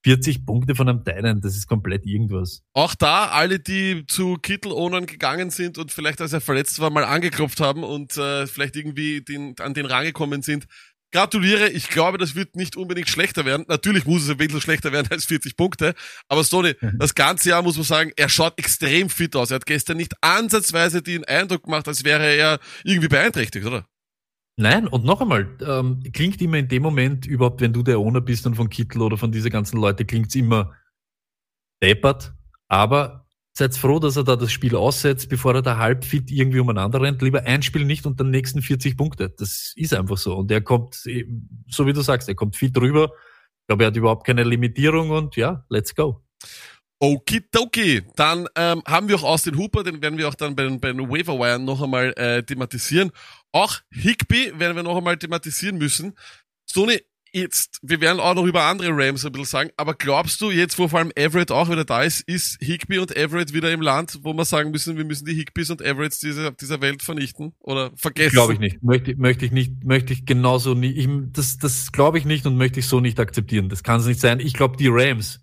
Das ist Wirklich. 40 Punkte von einem Titan, das ist komplett irgendwas. Auch da, alle, die zu Kittel-Ownern gegangen sind und vielleicht, als er verletzt war, mal angeklopft haben und äh, vielleicht irgendwie den, an den rangekommen sind, gratuliere. Ich glaube, das wird nicht unbedingt schlechter werden. Natürlich muss es ein bisschen schlechter werden als 40 Punkte. Aber Stoney, Mhm. das ganze Jahr muss man sagen, er schaut extrem fit aus. Er hat gestern nicht ansatzweise den Eindruck gemacht, als wäre er irgendwie beeinträchtigt, oder? Nein, und noch einmal, ähm, klingt immer in dem Moment, überhaupt wenn du der Owner bist und von Kittel oder von dieser ganzen Leute, klingt's immer deppert, aber seid froh, dass er da das Spiel aussetzt, bevor er da halb fit irgendwie umeinander rennt. Lieber ein Spiel nicht und dann nächsten 40 Punkte. Das ist einfach so. Und er kommt, eh, so wie du sagst, er kommt fit rüber. Ich glaube, er hat überhaupt keine Limitierung und ja, let's go. Okidoki. Dann ähm, haben wir auch Austin Hooper, den werden wir auch dann bei den, bei den Waiver noch einmal äh, thematisieren. Auch Higby werden wir noch einmal thematisieren müssen. Sony, jetzt, wir werden auch noch über andere Rams ein bisschen sagen, aber glaubst du, jetzt wo vor allem Everett auch wieder da ist, ist Higby und Everett wieder im Land, wo wir sagen müssen, wir müssen die Higbys und Everetts dieser, dieser Welt vernichten oder vergessen? Glaube ich nicht. Möchte, möchte ich nicht, möchte ich genauso nicht. Ich, das, das glaube ich nicht und möchte ich so nicht akzeptieren. Das kann es nicht sein. Ich glaube, die Rams,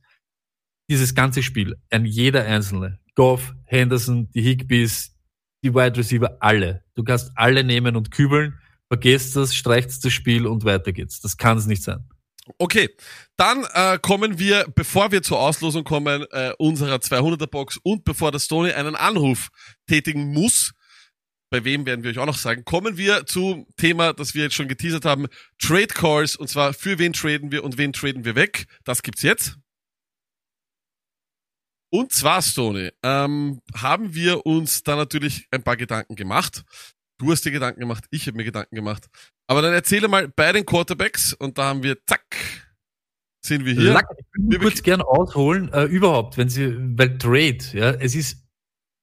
dieses ganze Spiel, ein jeder Einzelne, Goff, Henderson, die Higbees, die Wide Receiver, alle. Du kannst alle nehmen und kübeln, vergesst das, streicht das Spiel und weiter geht's. Das kann es nicht sein. Okay, dann äh, kommen wir, bevor wir zur Auslosung kommen, äh, unserer 200er Box und bevor der Stoney einen Anruf tätigen muss, bei wem werden wir euch auch noch sagen, kommen wir zum Thema, das wir jetzt schon geteasert haben, Trade Calls und zwar für wen traden wir und wen traden wir weg. Das gibt's jetzt. Und zwar, Stoney, ähm, haben wir uns da natürlich ein paar Gedanken gemacht. Du hast dir Gedanken gemacht, ich habe mir Gedanken gemacht. Aber dann erzähle mal bei den Quarterbacks und da haben wir, zack, sind wir hier. Lack, ich würde kurz gern ausholen, äh, überhaupt, wenn Sie, weil Trade, ja, es ist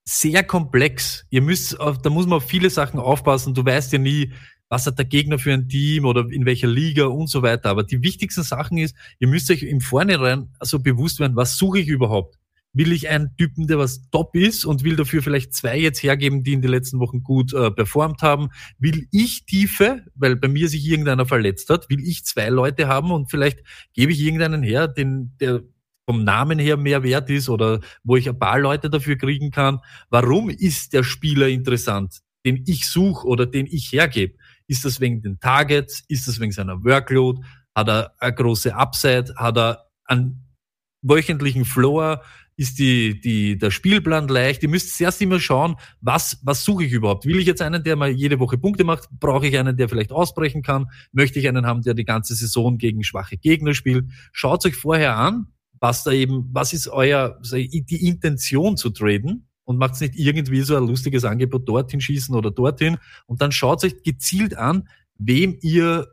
sehr komplex. Ihr müsst, auf, da muss man auf viele Sachen aufpassen. Du weißt ja nie, was hat der Gegner für ein Team oder in welcher Liga und so weiter. Aber die wichtigsten Sachen ist, ihr müsst euch im Vornherein also bewusst werden, was suche ich überhaupt? Will ich einen Typen, der was top ist und will dafür vielleicht zwei jetzt hergeben, die in den letzten Wochen gut äh, performt haben? Will ich Tiefe, weil bei mir sich irgendeiner verletzt hat, will ich zwei Leute haben und vielleicht gebe ich irgendeinen her, den, der vom Namen her mehr wert ist oder wo ich ein paar Leute dafür kriegen kann. Warum ist der Spieler interessant, den ich suche oder den ich hergebe? Ist das wegen den Targets? Ist das wegen seiner Workload? Hat er eine große Upside? Hat er einen wöchentlichen Floor? Ist die, die, der Spielplan leicht? Ihr müsst erst immer schauen, was, was suche ich überhaupt? Will ich jetzt einen, der mal jede Woche Punkte macht? Brauche ich einen, der vielleicht ausbrechen kann? Möchte ich einen haben, der die ganze Saison gegen schwache Gegner spielt? Schaut euch vorher an, was da eben, was ist euer, die Intention zu traden? Und macht nicht irgendwie so ein lustiges Angebot dorthin schießen oder dorthin. Und dann schaut euch gezielt an, wem ihr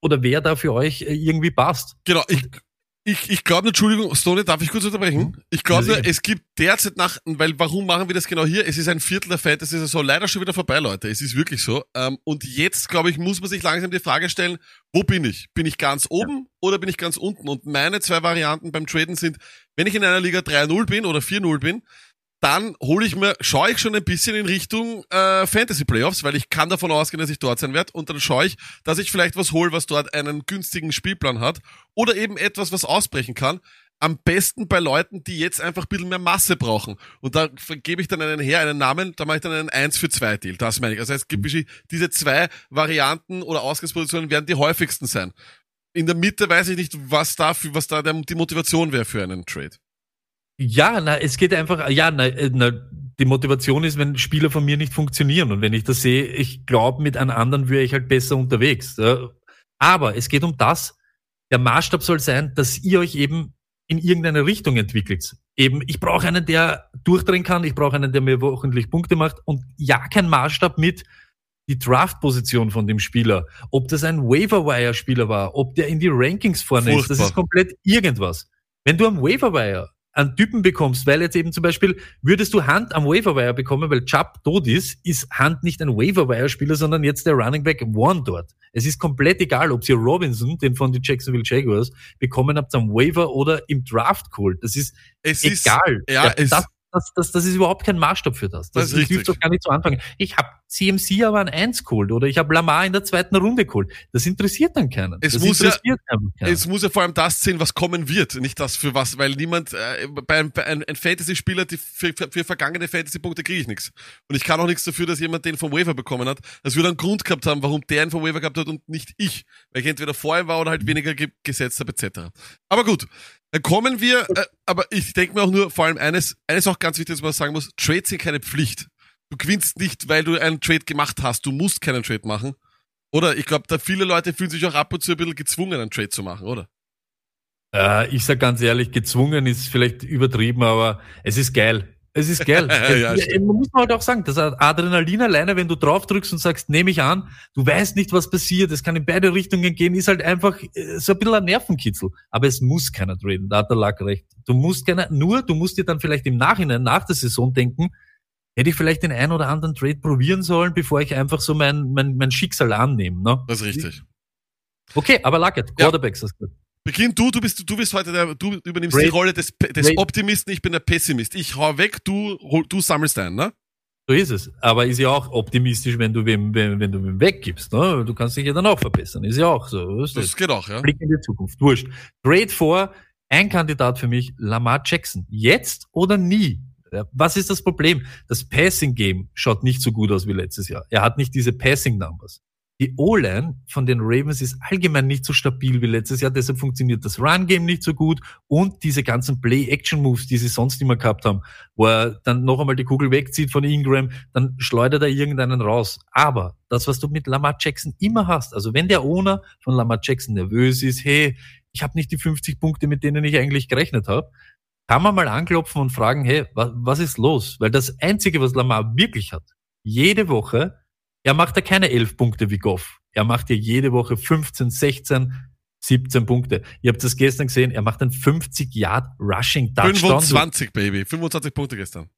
oder wer da für euch irgendwie passt. Genau, ich, Ich, ich glaube, Entschuldigung, Stone, darf ich kurz unterbrechen? Ich glaube, Ja, es gibt derzeit nach, weil warum machen wir das genau hier? Es ist ein Viertel der Fantasy-Saison leider schon wieder vorbei, Leute. Es ist wirklich so. Ähm, und jetzt, glaube ich, muss man sich langsam die Frage stellen, wo bin ich? Bin ich ganz oben oder bin ich ganz unten? Und meine zwei Varianten beim Traden sind, wenn ich in einer Liga 3-0 bin oder 4-0 bin, dann hole ich mir, schaue ich schon ein bisschen in Richtung äh, Fantasy Playoffs, weil ich kann davon ausgehen, dass ich dort sein werde. Und dann schaue ich, dass ich vielleicht was hole, was dort einen günstigen Spielplan hat. Oder eben etwas, was ausbrechen kann. Am besten bei Leuten, die jetzt einfach ein bisschen mehr Masse brauchen. Und da gebe ich dann einen her, einen Namen, da mache ich dann einen 1 für 2 Deal. Das meine ich. Also es gibt diese zwei Varianten oder Ausgangspositionen werden die häufigsten sein. In der Mitte weiß ich nicht, was da, für, was da die Motivation wäre für einen Trade. Ja, na, es geht einfach, ja, na, äh, na, die Motivation ist, wenn Spieler von mir nicht funktionieren. Und wenn ich das sehe, ich glaube, mit einem anderen wäre ich halt besser unterwegs. Aber es geht um das, der Maßstab soll sein, dass ihr euch eben in irgendeine Richtung entwickelt. Eben, ich brauche einen, der durchdrehen kann, ich brauche einen, der mir wochentlich Punkte macht und ja, kein Maßstab mit die Draft-Position von dem Spieler, ob das ein Waiver-Wire-Spieler war, ob der in die Rankings vorne ist, das Furchtbar. ist komplett irgendwas. Wenn du am Waiver-Wire einen Typen bekommst, weil jetzt eben zum Beispiel, würdest du Hand am Waiver-Wire bekommen, weil Chubb tot ist, ist Hand nicht ein Waiver-Wire-Spieler, sondern jetzt der Running Back One dort. Es ist komplett egal, ob ihr Robinson, den von den Jacksonville Jaguars, bekommen habt am Waiver oder im Draft geholt. Das ist Es egal. Ist, ja, das, das, das, das ist überhaupt kein Maßstab für das. Das Das, hilft doch gar nicht zu anfangen. Ich habe CMC aber an eins geholt oder ich habe Lamar in der zweiten Runde geholt. Das interessiert dann keinen. Es das muss ja- keinen. Es muss ja vor allem das sehen, was kommen wird, nicht das für was, weil niemand, äh, bei, einem- bei einem ein Fantasy-Spieler, für, für, für vergangene Fantasy-Punkte kriege ich nichts. Und ich kann auch nichts dafür, dass jemand den vom Waiver bekommen hat. Das würde einen Grund gehabt haben, warum der ihn vom Waiver gehabt hat und nicht ich. Weil ich entweder vor ihm war oder halt weniger ge gesetzt habe, etc. Aber gut, dann kommen wir, äh, aber ich denke mir auch nur, vor allem eines, eines auch ganz wichtig, was man sagen muss, Trades sind keine Pflicht. Du gewinnst nicht, weil du einen Trade gemacht hast. Du musst keinen Trade machen. Oder ich glaube, da viele Leute fühlen sich auch ab und zu ein bisschen gezwungen, einen Trade zu machen, oder? Äh, ich sag ganz ehrlich, gezwungen ist vielleicht übertrieben, aber es ist geil. Es ist geil. <laughs> Ja, stimmt. man muss halt auch sagen, das Adrenalin alleine, wenn du drauf drückst und sagst, nehme ich an, du weißt nicht, was passiert, es kann in beide Richtungen gehen, ist halt einfach äh, so ein bisschen ein Nervenkitzel. Aber es muss keiner traden, da hat der Lack recht. Du musst keiner, nur du musst dir dann vielleicht im Nachhinein, nach der Saison denken, hätte ich vielleicht den einen oder anderen Trade probieren sollen, bevor ich einfach so mein, mein, mein Schicksal annehme. Ne? Das ist richtig. Okay, aber Lackett, Ja. Quarterbacks, hast du. Beginn du, du bist, du bist heute der, du übernimmst Great. die Rolle des, des. Optimisten, ich bin der Pessimist. Ich hau weg, du, du sammelst ein, ne? So ist es. Aber ist ja auch optimistisch, wenn du wem, wenn, wenn du wem weggibst. Ne? Du kannst dich ja dann auch verbessern. Ist ja auch so. Du? Das geht auch, ja. Blick in die Zukunft. Wurscht. Trade vor, ein Kandidat für mich, Lamar Jackson. Jetzt oder nie? Ja, Was ist das Problem? Das Passing Game schaut nicht so gut aus wie letztes Jahr. Er hat nicht diese Passing Numbers. Die O-Line von den Ravens ist allgemein nicht so stabil wie letztes Jahr, deshalb funktioniert das Run-Game nicht so gut und diese ganzen Play-Action-Moves, die sie sonst immer gehabt haben, wo er dann noch einmal die Kugel wegzieht von Ingram, dann schleudert er irgendeinen raus. Aber das, was du mit Lamar Jackson immer hast, also wenn der Owner von Lamar Jackson nervös ist, hey, ich habe nicht die 50 Punkte, mit denen ich eigentlich gerechnet habe, kann man mal anklopfen und fragen, hey, was, was ist los? Weil das Einzige, was Lamar wirklich hat, jede Woche, er macht ja keine 11 Punkte wie Goff. Er macht ja jede Woche 15, 16, 17 Punkte. Ihr habt das gestern gesehen, er macht einen 50 Yard Rushing Touchdown. 25, Baby. 25 Punkte gestern.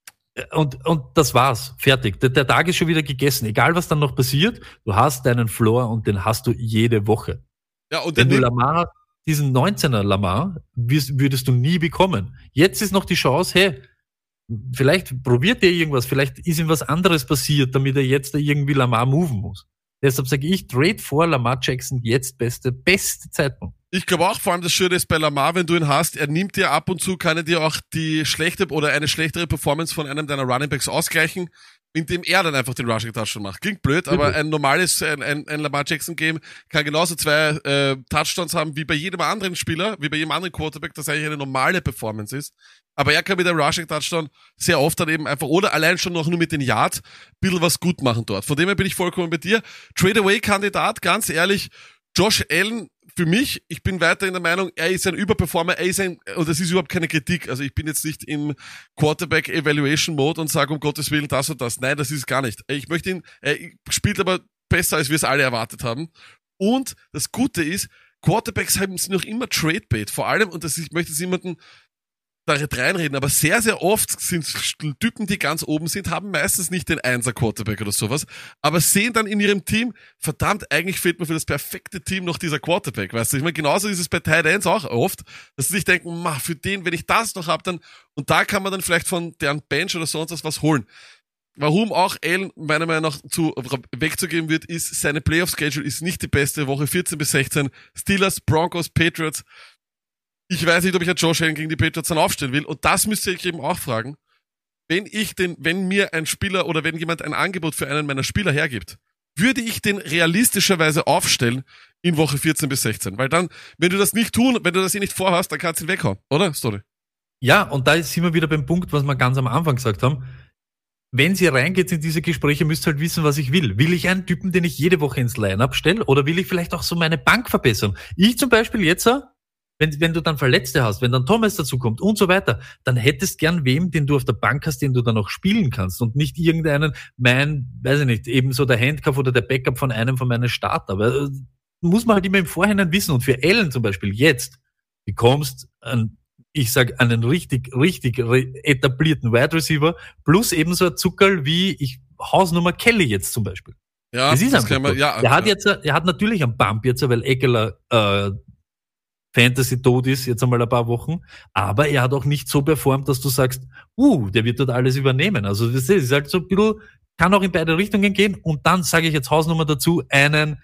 Und, und das war's. Fertig. Der, der Tag ist schon wieder gegessen. Egal was dann noch passiert, du hast deinen Floor und den hast du jede Woche. Ja, und Wenn du Lamar, diesen 19er Lamar, wirst, würdest du nie bekommen. Jetzt ist noch die Chance, hey, vielleicht probiert er irgendwas, vielleicht ist ihm was anderes passiert, damit er jetzt irgendwie Lamar moven muss. Deshalb sage ich, trade vor Lamar Jackson jetzt beste, beste Zeitpunkt. ich glaube auch vor allem das Schöne ist bei Lamar, wenn du ihn hast, er nimmt dir ab und zu, kann er dir auch die schlechte oder eine schlechtere Performance von einem deiner Running Backs ausgleichen, indem er dann einfach den Rushing Touchdown macht. Klingt blöd, aber Wirklich? ein normales, ein, ein, ein Lamar Jackson Game kann genauso zwei äh, Touchdowns haben wie bei jedem anderen Spieler, wie bei jedem anderen Quarterback, das eigentlich eine normale Performance ist. Aber er kann mit einem Rushing Touchdown sehr oft dann eben einfach, oder allein schon noch nur mit den Yards, ein bisschen was gut machen dort. Von dem her bin ich vollkommen bei dir. Trade-Away-Kandidat, ganz ehrlich, Josh Allen, für mich, ich bin weiter in der Meinung, er ist ein Überperformer, er ist ein, und das ist überhaupt keine Kritik. Also ich bin jetzt nicht im Quarterback Evaluation Mode und sage um Gottes Willen das und das. Nein, das ist gar nicht. Ich möchte ihn, er spielt aber besser, als wir es alle erwartet haben. Und das Gute ist, Quarterbacks haben sie noch immer Trade-Bait. Vor allem, und das, ich möchte jetzt niemanden da reinreden, aber sehr, sehr oft sind Typen, die ganz oben sind, haben meistens nicht den Einser-Quarterback oder sowas, aber sehen dann in ihrem Team, verdammt, eigentlich fehlt mir für das perfekte Team noch dieser Quarterback, weißt du? Ich meine, genauso ist es bei Tight Ends auch oft, dass sie sich denken, ma, für den, wenn ich das noch hab, dann, und da kann man dann vielleicht von deren Bench oder sonst was was holen. Warum auch Allen meiner Meinung nach zu, wegzugeben wird, ist, seine Playoff-Schedule ist nicht die beste, Woche 14 bis 16, Steelers, Broncos, Patriots, ich weiß nicht, ob ich ein Josh Allen gegen die Patriots dann aufstellen will. Und das müsste ich eben auch fragen. Wenn ich den, wenn mir ein Spieler oder wenn jemand ein Angebot für einen meiner Spieler hergibt, würde ich den realistischerweise aufstellen in Woche 14 bis 16. Weil dann, wenn du das nicht tun, wenn du das hier nicht vorhast, dann kannst du ihn weghauen, oder? Story. Ja, und da sind wir wieder beim Punkt, was wir ganz am Anfang gesagt haben. Wenn sie reingeht in diese Gespräche, müsst ihr halt wissen, was ich will. Will ich einen Typen, den ich jede Woche ins Line-Up stelle, oder will ich vielleicht auch so meine Bank verbessern? Ich zum Beispiel jetzt wenn, wenn du dann Verletzte hast, wenn dann Thomas dazu kommt und so weiter, dann hättest gern wem, den du auf der Bank hast, den du dann auch spielen kannst und nicht irgendeinen, mein, weiß ich nicht, eben so der Handcuff oder der Backup von einem von meinen Starter. Aber äh, muss man halt immer im Vorhinein wissen. Und für Allen zum Beispiel jetzt bekommst ein, ich sag einen richtig, richtig etablierten Wide Receiver plus ebenso ein Zuckerl wie ich Hausnummer Kelly jetzt zum Beispiel. Ja, das ist das man, ja, er hat jetzt, er hat natürlich einen Bump jetzt, weil Eckler äh, Fantasy tot ist, jetzt einmal ein paar Wochen. Aber er hat auch nicht so performt, dass du sagst, uh, der wird dort alles übernehmen. Also das ist halt so ein bisschen, kann auch in beide Richtungen gehen. Und dann sage ich jetzt Hausnummer dazu, einen,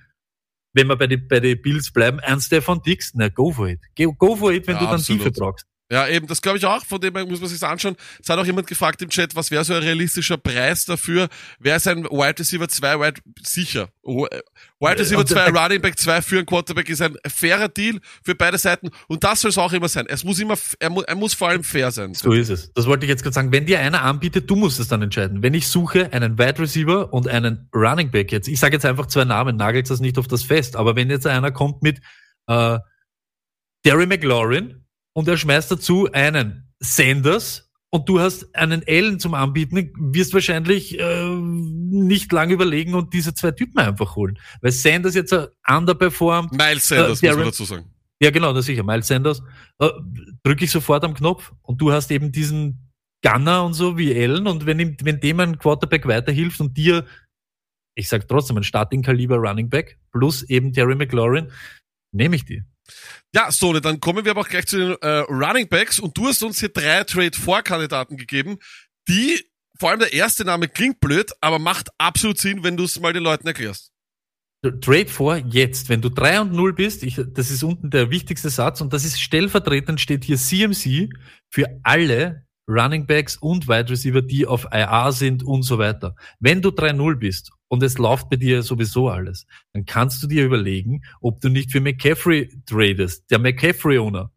wenn wir bei den bei die Bills bleiben, ein Stefan Dix, na go for it. Go, go for it, wenn ja, du dann absolut. Tiefe brauchst. Ja, eben, das glaube ich auch, von dem muss man sich anschauen. Es hat auch jemand gefragt im Chat, was wäre so ein realistischer Preis dafür? Wäre es ein Wide Receiver 2, Wide, sicher. Oh, äh, Wide Receiver 2, Running Back 2 für einen Quarterback ist ein fairer Deal für beide Seiten und das soll es auch immer sein. Es muss immer, er, mu er muss vor allem fair sein. So ist es. Das wollte ich jetzt gerade sagen. Wenn dir einer anbietet, du musst es dann entscheiden. Wenn ich suche einen Wide Receiver und einen Running Back jetzt, ich sage jetzt einfach zwei Namen, nagelt das nicht auf das fest, aber wenn jetzt einer kommt mit äh, Derry McLaurin, und er schmeißt dazu einen Sanders und du hast einen Allen zum Anbieten, wirst wahrscheinlich äh, nicht lange überlegen und diese zwei Typen einfach holen. Weil Sanders jetzt underperformt. Miles Sanders, äh, muss man dazu sagen. Ja, genau, das sicher. Miles Sanders. Äh, Drücke ich sofort am Knopf und du hast eben diesen Gunner und so wie Allen und wenn, ihm, wenn dem ein Quarterback weiterhilft und dir, ich sag trotzdem, ein Starting-Kaliber Running Back plus eben Terry McLaurin, nehme ich die. Ja, Sole, dann kommen wir aber auch gleich zu den äh, Running Backs und du hast uns hier drei Trade-4-Kandidaten gegeben, die, vor allem der erste Name klingt blöd, aber macht absolut Sinn, wenn du es mal den Leuten erklärst. Trade vor jetzt, wenn du 3 und 0 bist, ich, das ist unten der wichtigste Satz und das ist stellvertretend steht hier CMC für alle Running Backs und Wide Receiver, die auf IA sind und so weiter. Wenn du 3-0 bist und es läuft bei dir sowieso alles, dann kannst du dir überlegen, ob du nicht für McCaffrey tradest. Der McCaffrey-Owner,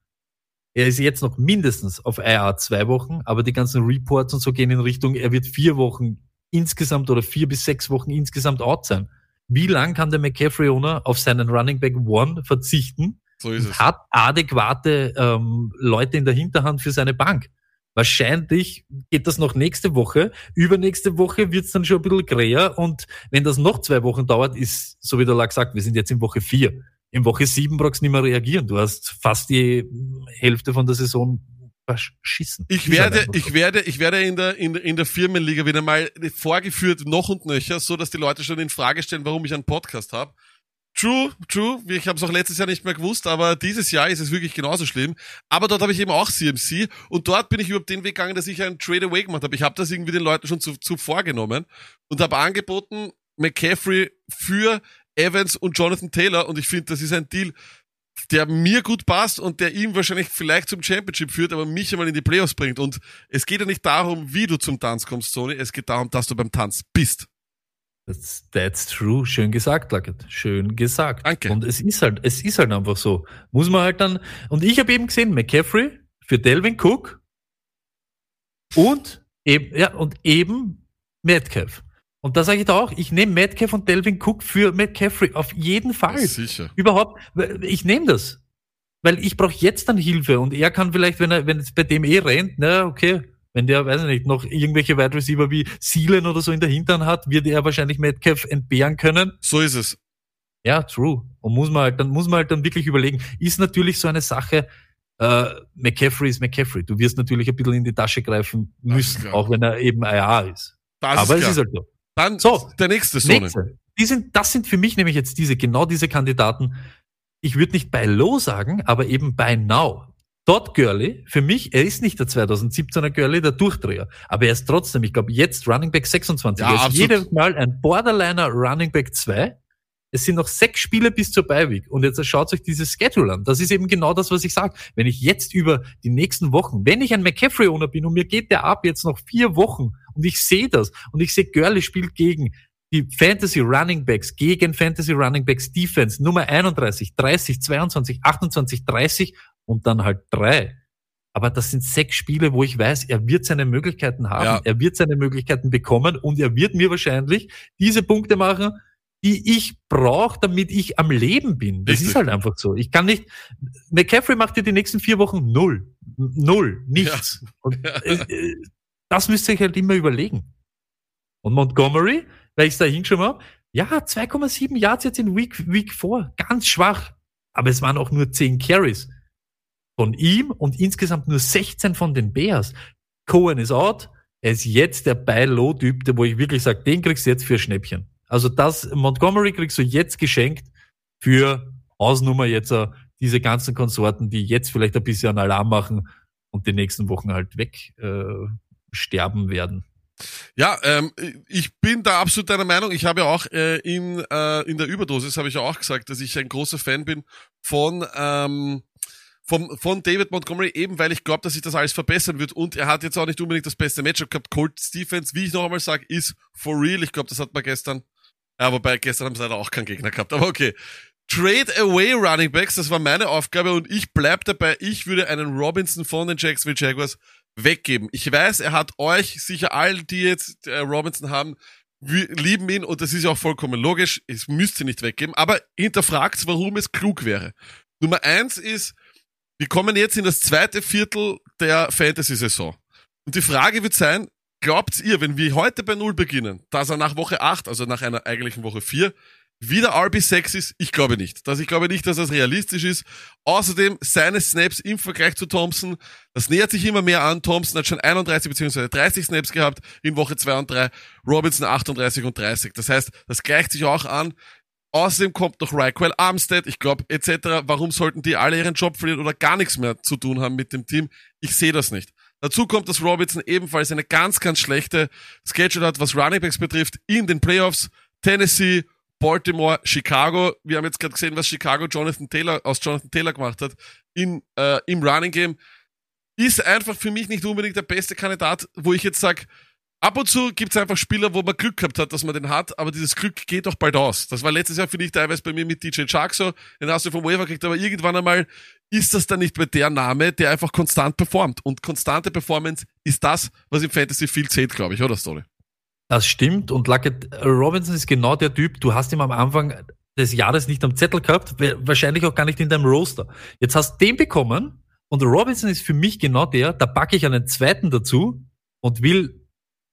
er ist jetzt noch mindestens auf IA zwei Wochen, aber die ganzen Reports und so gehen in Richtung, er wird vier Wochen insgesamt oder vier bis sechs Wochen insgesamt out sein. Wie lang kann der McCaffrey-Owner auf seinen Running Back One verzichten? So ist es. Hat adäquate ähm, Leute in der Hinterhand für seine Bank. Wahrscheinlich geht das noch nächste Woche. Übernächste Woche wird's dann schon ein bisschen gräer. Und wenn das noch zwei Wochen dauert, ist, so wie der Lack sagt, wir sind jetzt in Woche vier. In Woche sieben brauchst du nicht mehr reagieren. Du hast fast die Hälfte von der Saison verschissen. Ich werde, ich werde, ich werde in der, in, in der Firmenliga wieder mal vorgeführt, noch und nöcher, so dass die Leute schon in Frage stellen, warum ich einen Podcast habe. True, true. Ich habe es auch letztes Jahr nicht mehr gewusst, aber dieses Jahr ist es wirklich genauso schlimm. Aber dort habe ich eben auch CMC und dort bin ich über den Weg gegangen, dass ich einen Trade Away gemacht habe. Ich habe das irgendwie den Leuten schon zu, zu vorgenommen und habe angeboten McCaffrey für Evans und Jonathan Taylor und ich finde, das ist ein Deal, der mir gut passt und der ihm wahrscheinlich vielleicht zum Championship führt, aber mich einmal in die Playoffs bringt. Und es geht ja nicht darum, wie du zum Tanz kommst, Sony. Es geht darum, dass du beim Tanz bist. That's, that's true. Schön gesagt, Luckett. Schön gesagt. Danke. Und es ist halt, es ist halt einfach so. Muss man halt dann, und ich habe eben gesehen, McCaffrey für Delvin Cook und eben, ja, und eben Metcalf. Und da sage ich da auch, ich nehme Metcalf und Delvin Cook für McCaffrey. Auf jeden Fall. Sicher. Überhaupt, ich nehme das. Weil ich brauche jetzt dann Hilfe und er kann vielleicht, wenn er, wenn es bei dem eh rennt, na, okay, wenn der, weiß ich nicht, noch irgendwelche Wide Receiver wie Seelen oder so in der Hintern hat, wird er wahrscheinlich Metcalf entbehren können. So ist es. Ja, true. Und muss man halt, dann muss man halt dann wirklich überlegen, ist natürlich so eine Sache, äh, McCaffrey ist McCaffrey. Du wirst natürlich ein bisschen in die Tasche greifen müssen, auch wenn er eben IR ist. Das Aber ist es ist halt so. Dann So, der nächste Sonne. Nächste. Die sind, das sind für mich nämlich jetzt diese, genau diese Kandidaten. Ich würde nicht bei Low sagen, aber eben bei Now. Todd Gurley, für mich, er ist nicht der 2017er Gurley, der Durchdreher. Aber er ist trotzdem, ich glaube, jetzt Running Back 26. Ja, er ist absolut. jedes Mal ein Borderliner Running Back 2. Es sind noch sechs Spiele bis zur Beiweek. Und jetzt schaut euch dieses Schedule an. Das ist eben genau das, was ich sage. Wenn ich jetzt über die nächsten Wochen, wenn ich ein McCaffrey-Owner bin und mir geht der ab jetzt noch vier Wochen und ich sehe das und ich sehe, Gurley spielt gegen die Fantasy Running Backs, gegen Fantasy Running Backs Defense, Nummer 31, 30, 22, 28, 30 und dann halt drei. Aber das sind sechs Spiele, wo ich weiß, er wird seine Möglichkeiten haben, Ja. er wird seine Möglichkeiten bekommen und er wird mir wahrscheinlich diese Punkte machen, die ich brauche, damit ich am Leben bin. Das Richtig. ist halt einfach so. Ich kann nicht, McCaffrey macht dir die nächsten vier Wochen null. Null. Nichts. Und, äh, äh, das müsst ihr euch halt immer überlegen. Und Montgomery, weil ich es da hingeschoben habe, ja, 2,7 Yards jetzt in Week, Week 4. Ganz schwach. Aber es waren auch nur 10 Carries von ihm und insgesamt nur 16 von den Bears. Cohen ist out. Er ist jetzt der Buy-Low-Typ, wo ich wirklich sage, den kriegst du jetzt für Schnäppchen. Also das, Montgomery kriegst du jetzt geschenkt für Ausnummer jetzt äh, diese ganzen Konsorten, die jetzt vielleicht ein bisschen Alarm machen und die nächsten Wochen halt weg äh, sterben werden. Ja, ähm, ich bin da absolut deiner Meinung. Ich habe ja auch äh, in, äh, in der Überdosis habe ich ja auch gesagt, dass ich ein großer Fan bin von ähm, vom, von David Montgomery, eben weil ich glaube, dass sich das alles verbessern wird. Und er hat jetzt auch nicht unbedingt das beste Matchup gehabt. Colts Defense, wie ich noch einmal sage, ist for real. Ich glaube, das hat man gestern. Ja, wobei gestern haben sie leider auch keinen Gegner gehabt. Aber okay. Trade away Running Backs, das war meine Aufgabe und ich bleib dabei. Ich würde einen Robinson von den Jacksonville Jaguars weggeben. Ich weiß, er hat euch sicher all, die jetzt äh, Robinson haben, lieben ihn und das ist ja auch vollkommen logisch. Es müsst ihr nicht weggeben, aber hinterfragt, warum es klug wäre. Nummer eins ist, wir kommen jetzt in das zweite Viertel der Fantasy-Saison. Und die Frage wird sein, glaubt ihr, wenn wir heute bei Null beginnen, dass er nach Woche 8, also nach einer eigentlichen Woche 4, wieder RB6 ist? Ich glaube nicht. Das, ich glaube nicht, dass das realistisch ist. Außerdem seine Snaps im Vergleich zu Thompson, das nähert sich immer mehr an. Thompson hat schon 31 bzw. 30 Snaps gehabt in Woche 2 und 3, Robinson 38 und 30. Das heißt, das gleicht sich auch an. Außerdem kommt noch Raquel Armstead, ich glaube, etc. Warum sollten die alle ihren Job verlieren oder gar nichts mehr zu tun haben mit dem Team? Ich sehe das nicht. Dazu kommt, dass Robinson ebenfalls eine ganz, ganz schlechte Schedule hat, was Runningbacks betrifft, in den Playoffs. Tennessee, Baltimore, Chicago. Wir haben jetzt gerade gesehen, was Chicago Jonathan Taylor aus Jonathan Taylor gemacht hat in, äh, im Running Game. Ist einfach für mich nicht unbedingt der beste Kandidat, wo ich jetzt sage, ab und zu gibt's einfach Spieler, wo man Glück gehabt hat, dass man den hat, aber dieses Glück geht auch bald aus. Das war letztes Jahr, finde ich, teilweise bei mir mit DJ Shark so, den hast du vom Waiver gekriegt, aber irgendwann einmal ist das dann nicht mehr der Name, der einfach konstant performt. Und konstante Performance ist das, was im Fantasy viel zählt, glaube ich, oder Story? Das stimmt und Luckett Robinson ist genau der Typ, du hast ihn am Anfang des Jahres nicht am Zettel gehabt, wa- wahrscheinlich auch gar nicht in deinem Roster. Jetzt hast du den bekommen und Robinson ist für mich genau der, da packe ich einen zweiten dazu und will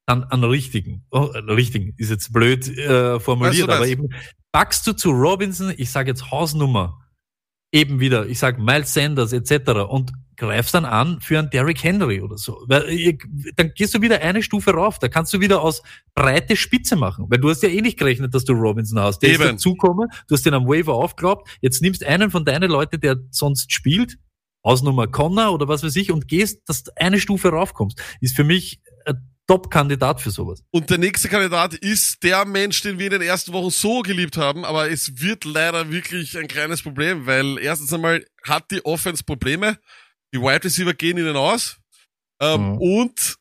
dann einen richtigen, oh, richtigen, ist jetzt blöd äh, formuliert, Weißt du aber eben packst du zu Robinson, ich sage jetzt Hausnummer, eben wieder, ich sage Miles Sanders etc. und greifst dann an für einen Derrick Henry oder so. Weil, ihr- Dann gehst du wieder eine Stufe rauf. Da kannst du wieder aus breite Spitze machen. Weil du hast ja eh nicht gerechnet, dass du Robinson hast. Der Eben. ist dazugekommen, du hast den am Waiver aufgeglaubt. Jetzt nimmst einen von deinen Leuten, der sonst spielt, Ausnummer Connor oder was weiß ich, und gehst, dass du eine Stufe raufkommst. Ist für mich ein Top-Kandidat für sowas. Und der nächste Kandidat ist der Mensch, den wir in den ersten Wochen so geliebt haben, aber es wird leider wirklich ein kleines Problem, weil erstens einmal hat die Offense Probleme, die Wide Receiver gehen ihnen aus ähm, Mhm. und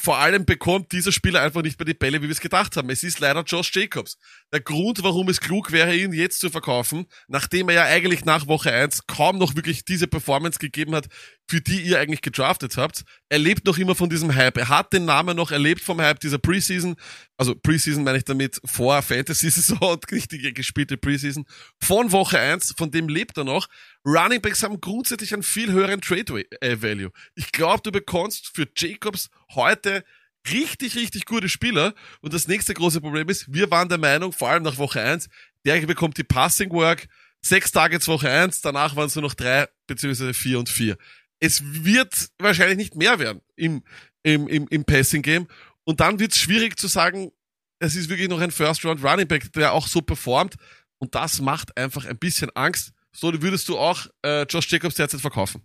vor allem bekommt dieser Spieler einfach nicht mehr die Bälle, wie wir es gedacht haben. Es ist leider Josh Jacobs. Der Grund, warum es klug wäre, ihn jetzt zu verkaufen, nachdem er ja eigentlich nach Woche 1 kaum noch wirklich diese Performance gegeben hat, für die ihr eigentlich gedraftet habt. Er lebt noch immer von diesem Hype. Er hat den Namen noch erlebt vom Hype dieser Preseason. Also Preseason meine ich damit vor Fantasy-Saison <laughs> und richtige gespielte Preseason. Von Woche 1, von dem lebt er noch. Running Backs haben grundsätzlich einen viel höheren Trade-Value. Ich glaube, du bekommst für Jacobs heute richtig, richtig gute Spieler. Und das nächste große Problem ist, wir waren der Meinung, vor allem nach Woche 1, der bekommt die Passing Work, sechs Targets Woche eins, danach waren es nur noch drei, beziehungsweise vier und vier. Es wird wahrscheinlich nicht mehr werden im, im, im, im Passing Game. Und dann wird es schwierig zu sagen, es ist wirklich noch ein First Round Running Back, der auch so performt. Und das macht einfach ein bisschen Angst. So würdest du auch äh, Josh Jacobs derzeit verkaufen.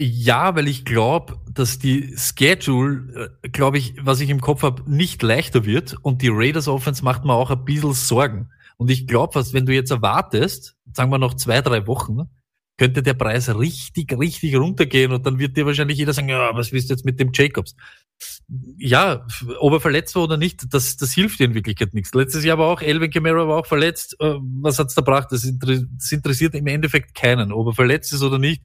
Ja, weil ich glaube, dass die Schedule, äh, glaube ich, was ich im Kopf habe, nicht leichter wird und die Raiders Offense macht mir auch ein bisschen Sorgen. Und ich glaube, was, wenn du jetzt erwartest, sagen wir noch zwei, drei Wochen, könnte der Preis richtig, richtig runtergehen und dann wird dir wahrscheinlich jeder sagen, ja, was willst du jetzt mit dem Jacobs? Ja, ob er verletzt war oder nicht, das, das hilft dir in Wirklichkeit nichts. Letztes Jahr war auch Elvin Kamara war auch verletzt. Äh, was hat's da gebracht? Das, interessiert im Endeffekt keinen, ob er verletzt ist oder nicht.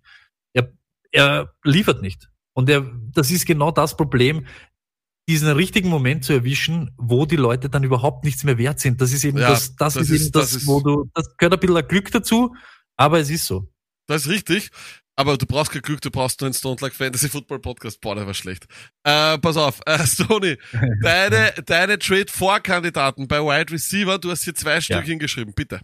Er, er liefert nicht. Und er, das ist genau das Problem, diesen richtigen Moment zu erwischen, wo die Leute dann überhaupt nichts mehr wert sind. Das ist eben ja, das, das, das, ist, eben das, das wo du, das gehört ein bisschen Glück dazu, aber es ist so. Das ist richtig. Aber du brauchst kein Glück, du brauchst nur einen Stone Like Fantasy Football Podcast. Boah, der war schlecht. Äh, pass auf, äh, Stoney, <laughs> deine, deine Trade-Vorkandidaten bei Wide Receiver, du hast hier zwei Stück ja. hingeschrieben, bitte.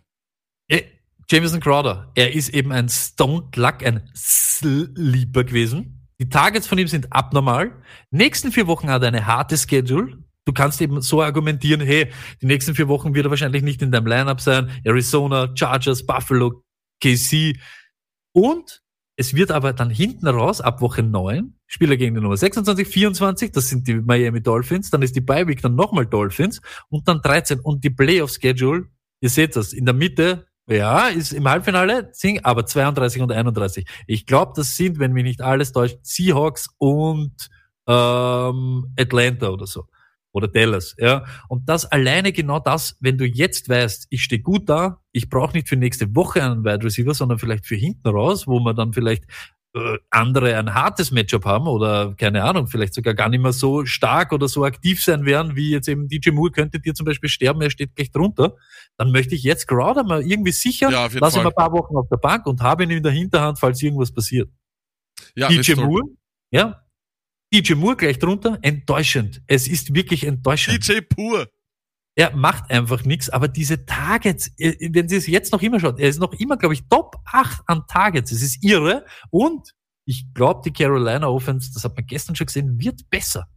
Äh, Jameson Crowder, er ist eben ein Stone Luck, ein Sleeper gewesen. Die Targets von ihm sind abnormal. Nächsten vier Wochen hat er eine harte Schedule. Du kannst eben so argumentieren, hey, die nächsten vier Wochen wird er wahrscheinlich nicht in deinem Lineup sein. Arizona, Chargers, Buffalo, KC. Und es wird aber dann hinten raus, ab Woche 9, Spieler gegen die Nummer 26, 24, das sind die Miami Dolphins, dann ist die Bye-Week dann nochmal Dolphins und dann 13 und die Playoff-Schedule, ihr seht das, in der Mitte, ja, ist im Halbfinale, aber 32 und 31. Ich glaube, das sind, wenn mich nicht alles täuscht, Seahawks und ähm, Atlanta oder so oder Dallas, ja. Und das alleine genau das, wenn du jetzt weißt, ich stehe gut da, ich brauche nicht für nächste Woche einen Wide Receiver, sondern vielleicht für hinten raus, wo man dann vielleicht äh, andere ein hartes Matchup haben oder keine Ahnung, vielleicht sogar gar nicht mehr so stark oder so aktiv sein werden, wie jetzt eben DJ Moore könnte dir zum Beispiel sterben, er steht gleich drunter, dann möchte ich jetzt Crowder mal irgendwie sichern, ja, lasse ihn ein paar Wochen auf der Bank und habe ihn in der Hinterhand, falls irgendwas passiert. Ja, DJ Moore, ja, DJ Moore gleich drunter, enttäuschend. Es ist wirklich enttäuschend. DJ pur. Er macht einfach nichts, aber diese Targets, äh, wenn Sie es jetzt noch immer schaut, er ist noch immer, glaube ich, Top 8 an Targets. Es ist irre. Und ich glaube, die Carolina Offense, das hat man gestern schon gesehen, wird besser.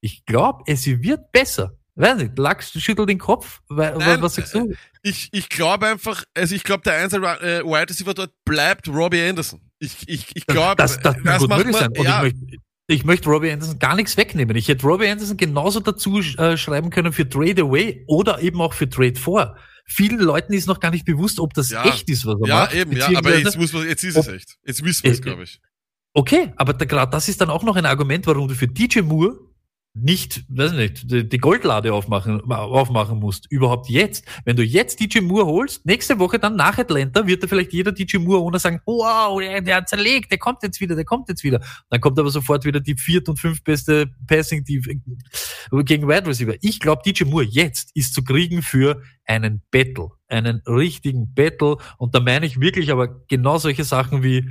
Ich glaube, es wird besser. Weiß nicht, Lachs schüttelt den Kopf. Nein, was sagst du? Äh, ich, ich glaube einfach, also ich glaube, der einzige äh, Wide Receiver dort bleibt Robbie Anderson. Ich, ich, ich glaube, das, das, das, das gut möglich sein. Und ja, ich möchte, ich möchte Robbie Anderson gar nichts wegnehmen. Ich hätte Robbie Anderson genauso dazu äh, schreiben können für Trade Away oder eben auch für Trade For. Vielen Leuten ist noch gar nicht bewusst, ob das ja. echt ist, was er ja, macht. Ja, eben, ja, aber jetzt, muss man, jetzt ist es echt. Jetzt wissen wir es, glaube ich. Okay, aber gerade das ist dann auch noch ein Argument, warum du für DJ Moore nicht, weiß nicht, die Goldlade aufmachen, aufmachen musst. Überhaupt jetzt. Wenn du jetzt DJ Moore holst, nächste Woche dann nach Atlanta wird da vielleicht jeder DJ Moore ohne sagen, wow, der, der hat zerlegt, der kommt jetzt wieder, der kommt jetzt wieder. Dann kommt aber sofort wieder die viert und fünf beste Passing die, gegen Wide Receiver. Ich glaube, DJ Moore jetzt ist zu kriegen für einen Battle, einen richtigen Battle. Und da meine ich wirklich aber genau solche Sachen wie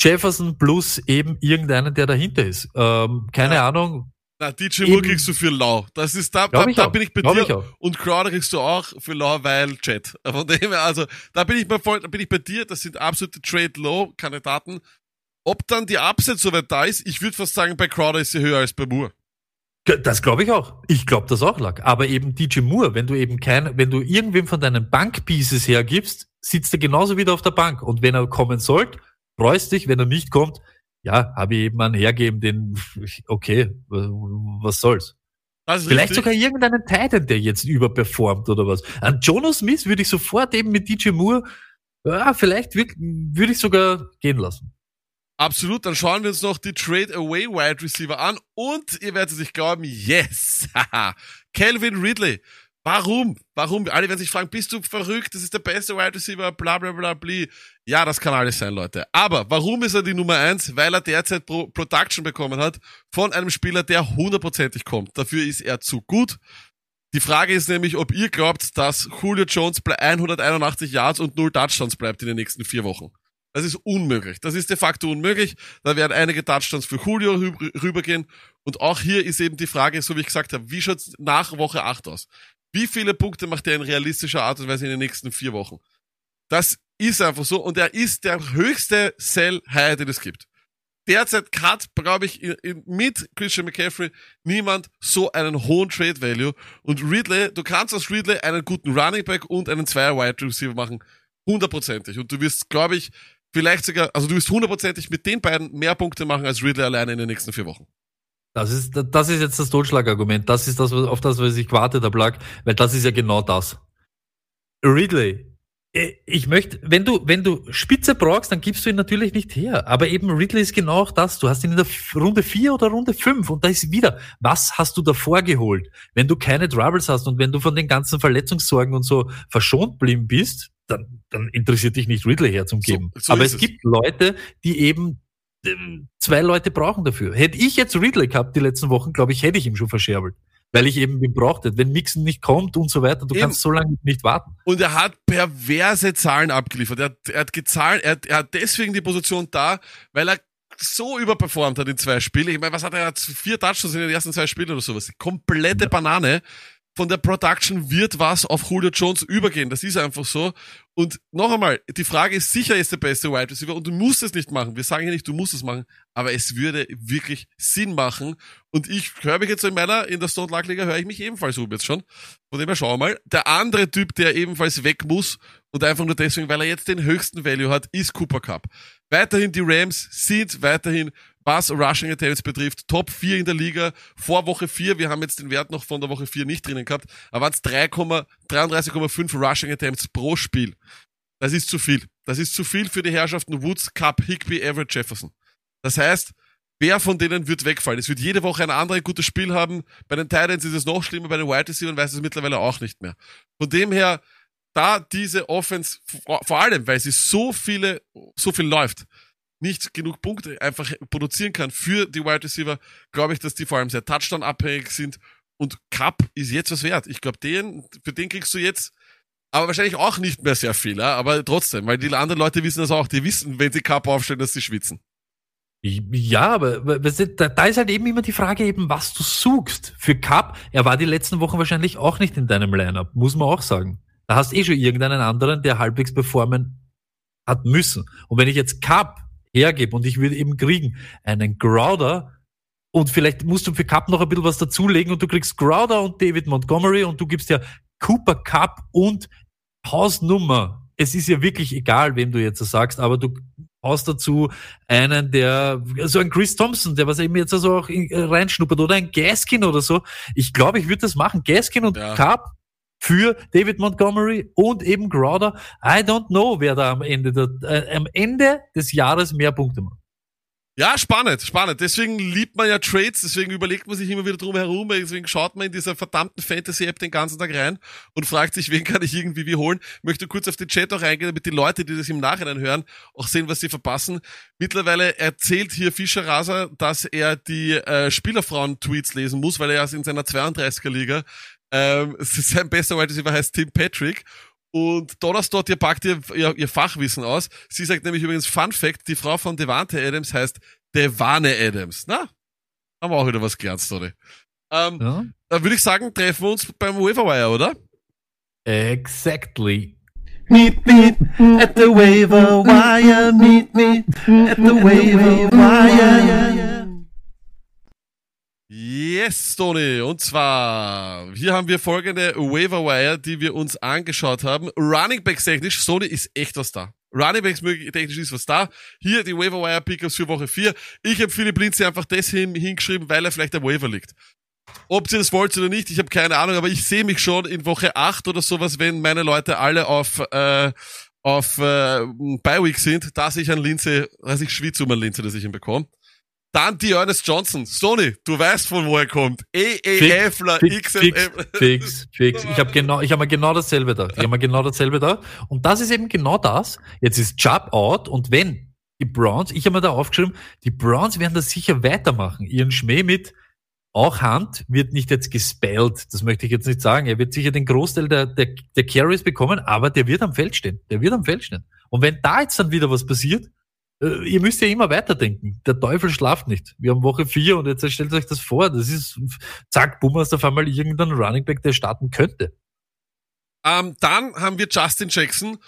Jefferson plus eben irgendeinen, der dahinter ist. Ähm, keine ja. Ahnung, na, DJ Moore kriegst du für lau. Das ist da, da, da bin ich bei Glaub dir. Und Crowder kriegst du auch für lau, weil Chat. <laughs> Von dem her, also, da bin ich bei, da bin ich bei dir. Das sind absolute Trade Low Kandidaten. Ob dann die Upset soweit da ist, ich würde fast sagen, bei Crowder ist sie höher als bei Moore. Das glaube ich auch. Ich glaube das auch lag. Aber eben DJ Moore, wenn du eben kein, wenn du irgendwem von deinen Bankpieces hergibst, sitzt er genauso wieder auf der Bank. Und wenn er kommen sollte, freust dich. Wenn er nicht kommt, ja, habe ich eben einen hergeben, den, <laughs> okay, was soll's. Vielleicht richtig. sogar irgendeinen Titan, der jetzt überperformt oder was. An Jonas Smith würde ich sofort eben mit DJ Moore, ja, vielleicht würde ich sogar gehen lassen. Absolut, dann schauen wir uns noch die Trade Away Wide Receiver an und ihr werdet sich glauben, yes, <laughs> Calvin Ridley Warum? Warum? Alle werden sich fragen, bist du verrückt? Das ist der beste Wide Receiver, bla bla bla bla. Ja, das kann alles sein, Leute. Aber warum ist er die Nummer eins? Weil er derzeit Pro Production bekommen hat von einem Spieler, der hundertprozentig kommt. Dafür ist er zu gut. Die Frage ist nämlich, ob ihr glaubt, dass Julio Jones bei 181 Yards und 0 Touchdowns bleibt in den nächsten vier Wochen. Das ist unmöglich. Das ist de facto unmöglich. Da werden einige Touchdowns für Julio rübergehen. Und auch hier ist eben die Frage, so wie ich gesagt habe, wie schaut's nach Woche 8 aus? Wie viele Punkte macht er in realistischer Art und Weise in den nächsten vier Wochen? Das ist einfach so und er ist der höchste Sell-High, den es gibt. Derzeit hat, glaube ich, in, in, mit Christian McCaffrey niemand so einen hohen Trade Value. Und Ridley, du kannst aus Ridley einen guten Running Back und einen Zweier Wide Receiver machen. Hundertprozentig. Und du wirst, glaube ich, vielleicht sogar, also du wirst hundertprozentig mit den beiden mehr Punkte machen als Ridley alleine in den nächsten vier Wochen. Das ist, das ist jetzt das Totschlagargument. Das ist das, auf das, was ich gewartet habe, lag, weil das ist ja genau das. Ridley, äh, ich möchte, wenn du, wenn du Spitze brauchst, dann gibst du ihn natürlich nicht her. Aber eben Ridley ist genau auch das. Du hast ihn in der Runde 4 oder Runde 5 und da ist wieder, was hast du davor geholt? Wenn du keine Troubles hast und wenn du von den ganzen Verletzungssorgen und so verschont blieben bist, dann, dann interessiert dich nicht Ridley herzugeben. So, so Aber es, es gibt Leute, die eben zwei Leute brauchen dafür. Hätte ich jetzt Ridley gehabt die letzten Wochen, glaube ich, hätte ich ihm schon verscherbelt. Weil ich eben ihn brauchte. Wenn Mixon nicht kommt und so weiter, du eben. kannst so lange nicht warten. Und er hat perverse Zahlen abgeliefert. Er hat, er hat gezahlt, er hat, er hat deswegen die Position da, weil er so überperformt hat in zwei Spielen. Ich meine, was hat er? Vier Touchdowns in den ersten zwei Spielen oder sowas. Komplette. Banane von der Production wird was auf Julio Jones übergehen. Das ist einfach so. Und noch einmal, die Frage ist sicher, ist der beste Wide Receiver und du musst es nicht machen. Wir sagen ja nicht, du musst es machen, aber es würde wirklich Sinn machen. Und ich höre mich jetzt in meiner, in der Stone Luck Liga höre ich mich ebenfalls um jetzt schon. Von dem her schauen wir mal. Der andere Typ, der ebenfalls weg muss und einfach nur deswegen, weil er jetzt den höchsten Value hat, ist Cooper Cup. Weiterhin die Rams sind weiterhin was Rushing Attempts betrifft, Top 4 in der Liga vor Woche 4. Wir haben jetzt den Wert noch von der Woche 4 nicht drinnen gehabt, aber es 33,5 Rushing Attempts pro Spiel. Das ist zu viel. Das ist zu viel für die Herrschaften Woods, Cup, Higby, Everett, Jefferson. Das heißt, wer von denen wird wegfallen? Es wird jede Woche ein anderes gutes Spiel haben. Bei den Titans ist es noch schlimmer, bei den Wide Receivers weiß es mittlerweile auch nicht mehr. Von dem her, da diese Offense, vor allem, weil sie so viele, so viel läuft, nicht genug Punkte einfach produzieren kann für die Wide Receiver, glaube ich, dass die vor allem sehr Touchdown-abhängig sind. Und Cup ist jetzt was wert. Ich glaube, den, für den kriegst du jetzt, aber wahrscheinlich auch nicht mehr sehr viel, ja? aber trotzdem, weil die anderen Leute wissen das auch. Die wissen, wenn sie Cup aufstellen, dass sie schwitzen. Ja, aber da ist halt eben immer die Frage eben, was du suchst. Für Cup, er war die letzten Wochen wahrscheinlich auch nicht in deinem Lineup, muss man auch sagen. Da hast eh schon irgendeinen anderen, der halbwegs performen hat müssen. Und wenn ich jetzt Cup hergebe und ich würde eben kriegen einen Crowder und vielleicht musst du für Cup noch ein bisschen was dazulegen und du kriegst Crowder und David Montgomery und du gibst ja Cooper Cup und Hausnummer. Es ist ja wirklich egal, wem du jetzt sagst, aber du haust dazu einen, der, so ein Chris Thompson, der was eben jetzt also auch reinschnuppert oder ein Gaskin oder so. Ich glaube, ich würde das machen. Gaskin und ja. Cup für David Montgomery und eben Crowder. I don't know, wer da am Ende, der, äh, am Ende des Jahres mehr Punkte macht. Ja, spannend, spannend. Deswegen liebt man ja Trades, deswegen überlegt man sich immer wieder drum herum, deswegen schaut man in dieser verdammten Fantasy-App den ganzen Tag rein und fragt sich, wen kann ich irgendwie wie holen. Ich möchte kurz auf den Chat auch reingehen, damit die Leute, die das im Nachhinein hören, auch sehen, was sie verpassen. Mittlerweile erzählt hier Fischer Raser, dass er die äh, Spielerfrauen-Tweets lesen muss, weil er in seiner 32er-Liga ähm, <laughs> sein bester Wide Receiver heißt Tim Patrick. Und Donnerstag, ihr packt ihr, ihr, ihr Fachwissen aus. Sie sagt nämlich übrigens Fun Fact, die Frau von Devante Adams heißt Devane Adams. Na, haben wir auch wieder was gelernt, Story. Ähm, ja. Dann würde ich sagen, treffen wir uns beim Waverwire, oder? Exactly. Meet me at the waiver wire, meet me at the waiver wire. Yes, Tony. Und zwar, hier haben wir folgende Waiver Wire, die wir uns angeschaut haben. Running Backs technisch, Sony ist echt was da. Running Backs technisch ist was da. Hier die Waiver Wire Pickups für Woche 4. Ich habe Philipp Lindsay einfach deswegen hingeschrieben, weil er vielleicht der Waiver liegt. Ob ihr das wollt oder nicht, ich habe keine Ahnung, aber ich sehe mich schon in Woche 8 oder sowas, wenn meine Leute alle auf, äh, auf äh, Bi-Week sind, dass ich an Lindsay, dass ich schwitze um an Lindsay, dass ich ihn bekomme. Dann die Ernest Johnson. Sony, du weißt von wo er kommt. EEFler, XMF. Fix, fix, fix. Ich habe genau, ich habe mir genau dasselbe da. Ich habe mir genau dasselbe da. Und das ist eben genau das. Jetzt ist Chubb out und wenn die Browns, ich habe mir da aufgeschrieben, die Browns werden das sicher weitermachen. Ihren Schmäh mit auch Hand wird nicht jetzt gespellt, das möchte ich jetzt nicht sagen. Er wird sicher den Großteil der, der, der Carries bekommen, aber der wird am Feld stehen. Der wird am Feld stehen. Und wenn da jetzt dann wieder was passiert, ihr müsst ja immer weiterdenken. Der Teufel schlaft nicht. Wir haben Woche vier und jetzt stellt euch das vor. Das ist, zack, bumm, hast auf einmal irgendein Running Back, der starten könnte. Ähm, dann haben wir Justin Jackson,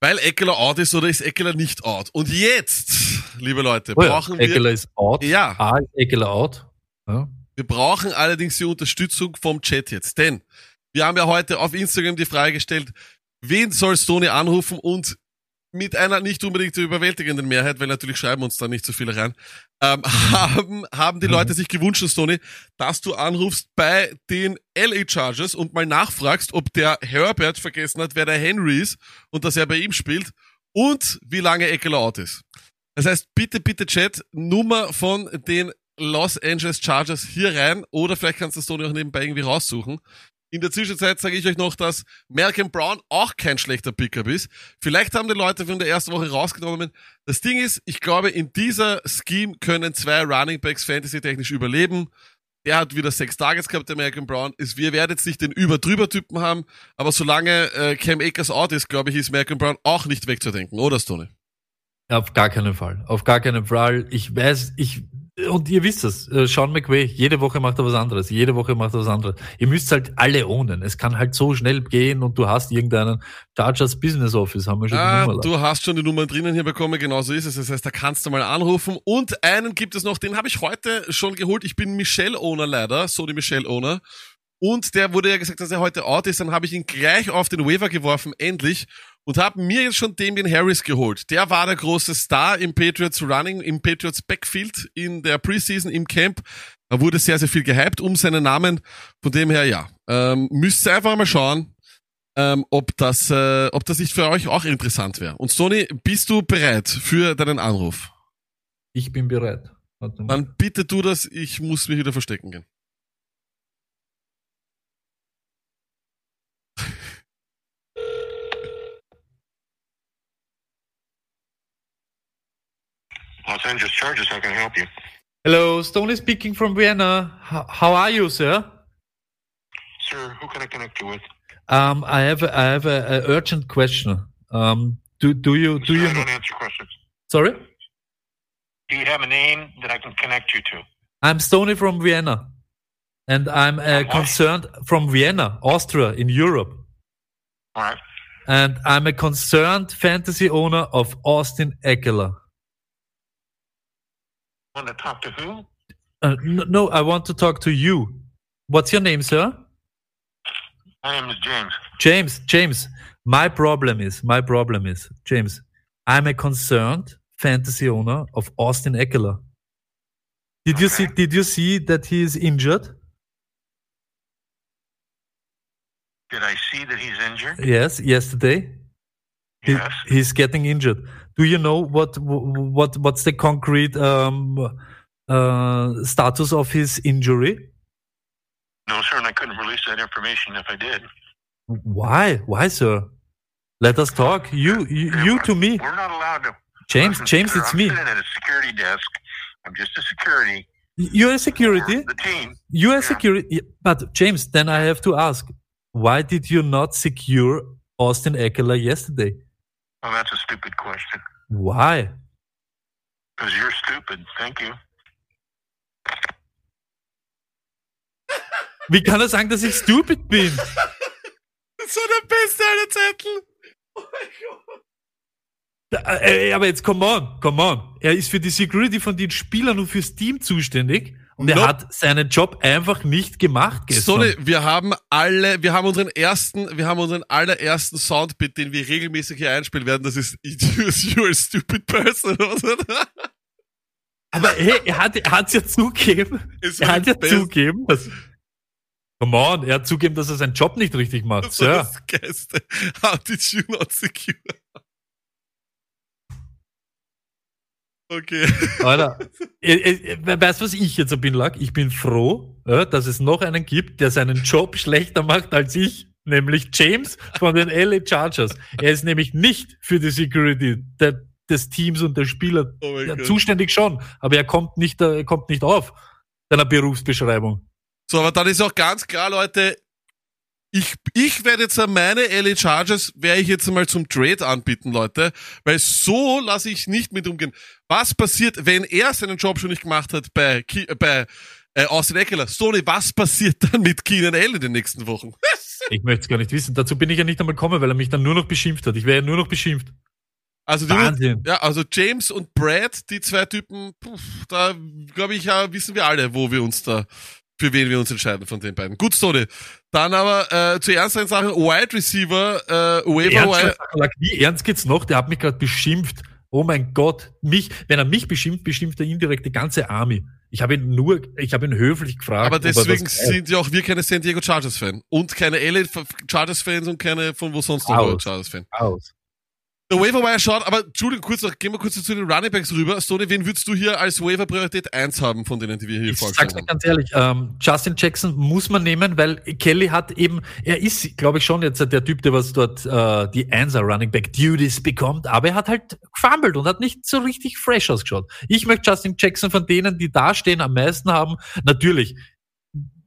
weil Eckler out ist oder ist Eckler nicht out. Und jetzt, liebe Leute, Oh ja, brauchen wir, Eckler ist out. Ja. A ist Eckler out. Ja. wir brauchen allerdings die Unterstützung vom Chat jetzt. Denn wir haben ja heute auf Instagram die Frage gestellt, wen soll Stoney anrufen und mit einer nicht unbedingt überwältigenden Mehrheit, weil natürlich schreiben uns da nicht so viele rein, ähm, <laughs> haben, haben die Mhm. Leute sich gewünscht, Stoney, dass du anrufst bei den LA Chargers und mal nachfragst, ob der Herbert vergessen hat, wer der Henry ist und dass er bei ihm spielt und wie lange Eckler out ist. Das heißt, bitte, bitte Chat, Nummer von den Los Angeles Chargers hier rein oder vielleicht kannst du Stoney auch nebenbei irgendwie raussuchen. In der Zwischenzeit sage ich euch noch, dass Malcolm Brown auch kein schlechter Pickup ist. Vielleicht haben die Leute von der ersten Woche rausgenommen. Das Ding ist, ich glaube, in dieser Scheme können zwei Running Backs fantasy-technisch überleben. Der hat wieder sechs Targets gehabt, der Malcolm Brown. Ist, wir werden jetzt nicht den Über-Drüber-Typen haben, aber solange äh, Cam Akers out ist, glaube ich, ist Malcolm Brown auch nicht wegzudenken, oder Stoney? Auf gar keinen Fall. Auf gar keinen Fall. Ich weiß, ich, und ihr wisst es, äh, Sean McVay, jede Woche macht er was anderes, jede Woche macht er was anderes. Ihr müsst halt alle ownen. Es kann halt so schnell gehen und du hast irgendeinen Chargers Business Office, haben wir schon die Ah, Nummer. du hast schon die Nummern drinnen hier bekommen, genau so ist es. Das heißt, da kannst du mal anrufen. Und einen gibt es noch, den habe ich heute schon geholt. Ich bin Michelle-Owner leider, so die Michelle-Owner. Und der wurde ja gesagt, dass er heute out ist. Dann habe ich ihn gleich auf den Waiver geworfen, endlich. Und habe mir jetzt schon Damien Harris geholt. Der war der große Star im Patriots Running, im Patriots Backfield in der Preseason, im Camp. Da wurde sehr, sehr viel gehypt um seinen Namen. Von dem her, ja, ähm, müsst ihr einfach mal schauen, ähm, ob das, äh, ob das nicht für euch auch interessant wäre. Und Sony, bist du bereit für deinen Anruf? Ich bin bereit. Dann bitte tu das, ich muss mich wieder verstecken gehen. Los Angeles Chargers, how can I help you? Hello, Stoney speaking from Vienna. How, how are you, sir? Sir, who can I connect you with? Um, I have a, I have a, a urgent question. Um, do do you do Sir, you I don't answer questions. Sorry, Do you have a name that I can connect you to? I'm Stoney from Vienna, and I'm uh, concerned from Vienna, Austria, in Europe. All right. and I'm a concerned fantasy owner of Austin Eckler. Want to talk to who? Uh, no, no, I want to talk to you. What's your name, sir? My name is James. James. James. My problem is, my problem is, James, I'm a concerned fantasy owner of Austin Eckler. Did you see? Did you see that he is injured? Did I see that he's injured? Yes, yesterday. He- he's getting injured. Do you know what what what's the concrete um, uh, status of his injury? No, sir, and I couldn't release that information if I did. Why? Why, sir? Let us talk. You, you, you to me. We're not allowed to. James, Listen, James, sir, it's I'm me. sitting at a security desk. I'm just a security. You're a security. The team. You're a Yeah. security. But James, then I have to ask, why did you not secure Austin Eckler yesterday? Well, that's a stupid question. Why? Because you're stupid. Thank you. <laughs> Wie kann er sagen, dass ich stupid bin? <laughs> So der beste aller Zettel. Oh mein Gott. Äh, Aber jetzt, come on, come on. Er ist für die Security von den Spielern und fürs Team zuständig. Und er Nope. hat seinen Job einfach nicht gemacht gestern. Sonny, wir haben alle, wir haben unseren ersten, wir haben unseren allerersten Soundbit, den wir regelmäßig hier einspielen werden. Das ist You're a stupid person. oder? Aber hey, er hat er hat's ja zugegeben. Ist Er hat ja best- zugegeben. Dass, come on, er hat zugegeben, dass er seinen Job nicht richtig macht. Das war Sir. das Geiste. How did you not secure? Okay. Alter, <laughs> äh, äh, weißt du, was ich jetzt bin, Lack? Ich bin froh, dass es noch einen gibt, der seinen Job schlechter macht als ich, nämlich James von den LA Chargers. Er ist nämlich nicht für die Security der, des Teams und der Spieler Oh ja, zuständig schon, aber er kommt nicht, äh, er kommt nicht auf seiner Berufsbeschreibung. So, aber dann ist auch ganz klar, Leute, ich, ich werde jetzt meine LA Chargers, werde ich jetzt mal zum Trade anbieten, Leute, weil so lasse ich nicht mit umgehen. Was passiert, wenn er seinen Job schon nicht gemacht hat bei, Ki- äh, bei äh, Austin Eckler? Stoney, was passiert dann mit Keenan Allen in den nächsten Wochen? <laughs> Ich möchte es gar nicht wissen. Dazu bin ich ja nicht einmal gekommen, weil er mich dann nur noch beschimpft hat. Ich wäre ja nur noch beschimpft. Also, die, Wahnsinn. ja, also James und Brad, die zwei Typen, puh, da glaube ich, ja, wissen wir alle, wo wir uns da, für wen wir uns entscheiden von den beiden. Gut, Story. Dann aber äh, zu ernsteren Sachen, Wide Receiver, äh, Waiver. Kakerlak, wie ernst geht's noch? Der hat mich gerade beschimpft. Oh mein Gott, mich, wenn er mich beschimpft, beschimpft er indirekt die ganze Army. Ich habe ihn nur, ich habe ihn höflich gefragt. Aber er deswegen sind ja auch wir keine San Diego Chargers Fan. Und keine LA Chargers Fans und keine von wo sonst noch. Chargers Fan. aus. Der Waiver Wire schaut, aber Entschuldigung, kurz noch, gehen wir kurz zu den Running Backs rüber. Stoney, wen würdest du hier als Waiver Priorität 1 haben, von denen, die wir hier Ich sag's vorgestellt dir haben? ganz ehrlich, ähm, Justin Jackson muss man nehmen, weil Kelly hat eben, er ist, glaube ich, schon jetzt der Typ, der was dort äh, die Einser Running Back Duties bekommt, aber er hat halt gefumbled und hat nicht so richtig fresh ausgeschaut. Ich möchte Justin Jackson von denen, die da stehen, am meisten haben. Natürlich,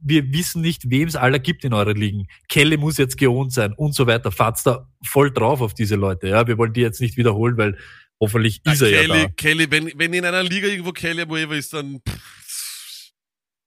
wir wissen nicht, wem es aller gibt in euren Ligen. Kelly muss jetzt geohnt sein und so weiter. Fahrt's da voll drauf auf diese Leute. Ja, wir wollen die jetzt nicht wiederholen, weil hoffentlich Ja, ist er ja Kelly, da. Kelly, wenn, wenn in einer Liga irgendwo Kelly Waiver ist, dann pff,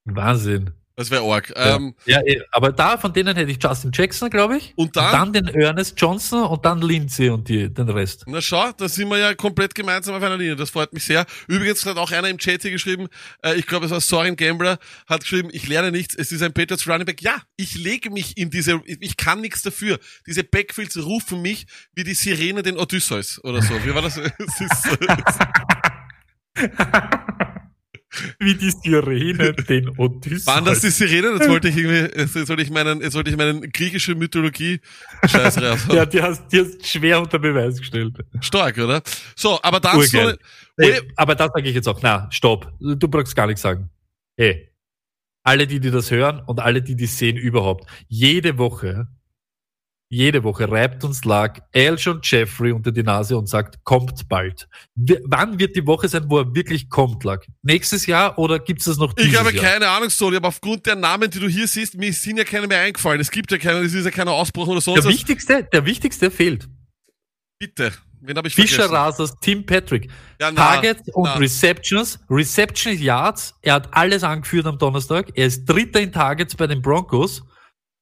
Wahnsinn. Das wäre arg. Ja. Ähm, Ja, eh, aber da von denen hätte ich Justin Jackson, glaube ich. Und dann? den Ernest Johnson und dann Lindsay und die, den Rest. Na schau, da sind wir ja komplett gemeinsam auf einer Linie. Das freut mich sehr. Übrigens hat auch einer im Chat hier geschrieben, äh, ich glaube, es war Soren Gambler, hat geschrieben, ich lerne nichts, es ist ein Patriots Running Back. Ja, ich lege mich in diese, ich kann nichts dafür. Diese Backfields rufen mich wie die Sirene den Odysseus oder so. Wie war das? <laughs> Es ist, so- <laughs> Wie die Sirene den Odysseus. waren das die Sirenen? Jetzt wollte ich irgendwie, jetzt sollte ich meinen, jetzt wollte ich meinen griechische Mythologie Scheiß raus. <laughs> Ja, die hast, die hast schwer unter Beweis gestellt. Stark, oder? So, aber dann Urgeil. so, Hey, aber das sage ich jetzt auch. Na, stopp. Du brauchst gar nichts sagen. Hey, alle, die, die das hören und alle, die die sehen überhaupt, jede Woche, jede Woche reibt uns Lag Elshon Jeffrey unter die Nase und sagt, kommt bald. W wann wird die Woche sein, wo er wirklich kommt, Lag? Nächstes Jahr oder gibt's das noch dieses Ich habe Jahr? keine Ahnung, Soli, aber aufgrund der Namen, die du hier siehst, mir sind ja keine mehr eingefallen. Es gibt ja keine, es ist ja keiner Ausbruch oder sonst Der was. wichtigste, der wichtigste fehlt. Bitte. Wen habe ich Fischer? Rasers, Tim Patrick. Ja, na, Targets und na. Receptions, Reception Yards. Er hat alles angeführt am Donnerstag. Er ist Dritter in Targets bei den Broncos.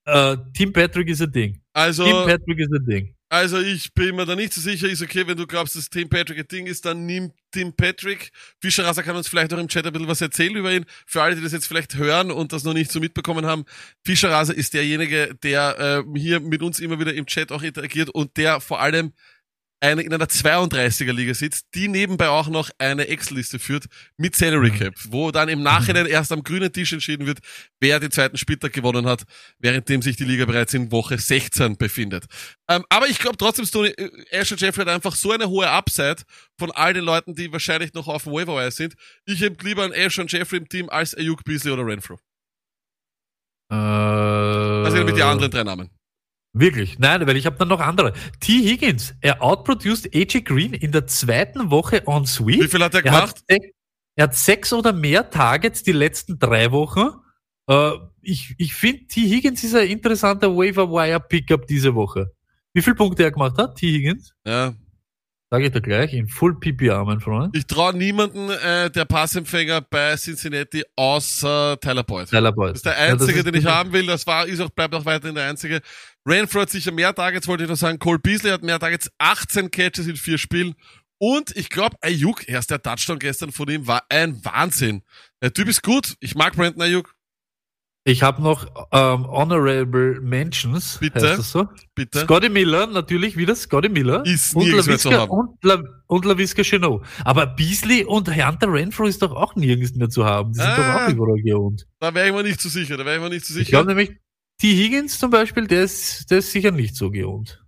Äh, Tim Patrick ist ein Ding. Tim Also, Patrick ist ein Ding. also ich bin mir da nicht so sicher. Ist okay, wenn du glaubst, dass Tim Patrick ein Ding ist, dann nimm Tim Patrick. Fischerrasser kann uns vielleicht auch im Chat ein bisschen was erzählen über ihn. Für alle, die das jetzt vielleicht hören und das noch nicht so mitbekommen haben. Fischerrasser ist derjenige, der äh, hier mit uns immer wieder im Chat auch interagiert und der vor allem eine, in einer 32er Liga sitzt, die nebenbei auch noch eine Excel-Liste führt mit Salary Mhm. Cap, wo dann im Nachhinein erst am grünen Tisch entschieden wird, wer den zweiten Spieltag gewonnen hat, währenddem sich die Liga bereits in Woche 16 befindet. Ähm, aber ich glaube trotzdem, Stoney, äh, Asher Jeffrey hat einfach so eine hohe Upside von all den Leuten, die wahrscheinlich noch auf dem Waiver sind. Ich hätte lieber einen Asher Jeffrey im Team als Ayuk, Beasley oder Renfro. Äh, Also mit die anderen drei Namen. Wirklich? Nein, weil ich habe dann noch andere. T. Higgins, er outproduced AJ Green in der zweiten Woche on Sweep. Wie viel hat er Er gemacht? hat, sech- er hat sechs oder mehr Targets die letzten drei Wochen. Äh, ich ich finde, T. Higgins ist ein interessanter Waiver-Wire-Pickup diese Woche. Wie viele Punkte er gemacht hat, T. Higgins? Ja. Sage ich dir gleich, in Full PPR, mein Freund. Ich traue niemanden äh, der Passempfänger bei Cincinnati außer Tyler Boyd. Tyler Boyd. Das ist der Ja, einzige, ist- den ich haben will. Das war, ist auch, bleibt auch weiterhin der einzige. Renfro hat sicher mehr Targets, wollte ich noch sagen. Cole Beasley hat mehr Targets, 18 Catches in vier Spielen. Und ich glaube, Ayuk, erst der Touchdown gestern von ihm war ein Wahnsinn. Der Typ ist gut. Ich mag Brandon Ayuk. Ich habe noch ähm, Honorable Mentions. Bitte? Heißt das so? Bitte. Scotty Miller, natürlich wieder Scotty Miller. Ist und nirgends mehr zu haben. und, La, und LaVisca Chenot. Aber Beasley und Hunter Renfro ist doch auch nirgends mehr zu haben. Die sind Ah. doch auch überall geohnt. Da wäre ich mir nicht so sicher. Da wäre ich mir nicht so Ich sicher. glaube nämlich, T. Higgins zum Beispiel, der ist, der ist sicher nicht so geohnt.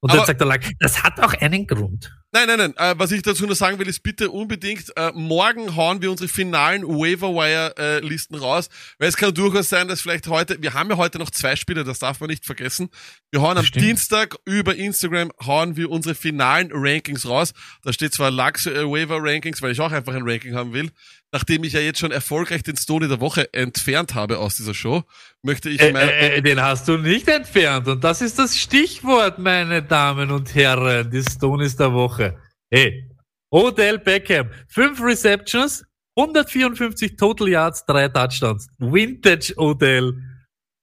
Und Aber- dann sagt er, das hat auch einen Grund. Nein, nein, nein. Äh, was ich dazu nur sagen will, ist bitte unbedingt, äh, morgen hauen wir unsere finalen Waiver-Wire-Listen raus, weil es kann durchaus sein, dass vielleicht heute, wir haben ja heute noch zwei Spiele, das darf man nicht vergessen. Wir hauen am Stimmt. Dienstag über Instagram, hauen wir unsere finalen Rankings raus. Da steht zwar Lux äh, Waiver-Rankings, weil ich auch einfach ein Ranking haben will. Nachdem ich ja jetzt schon erfolgreich den Stone der Woche entfernt habe aus dieser Show, möchte ich Äh, äh, äh, den hast du nicht entfernt. Und das ist das Stichwort, meine Damen und Herren, des Stones der Woche. Hey, Odell Beckham, fünf Receptions, 154 Total Yards, drei Touchdowns. Vintage Odell.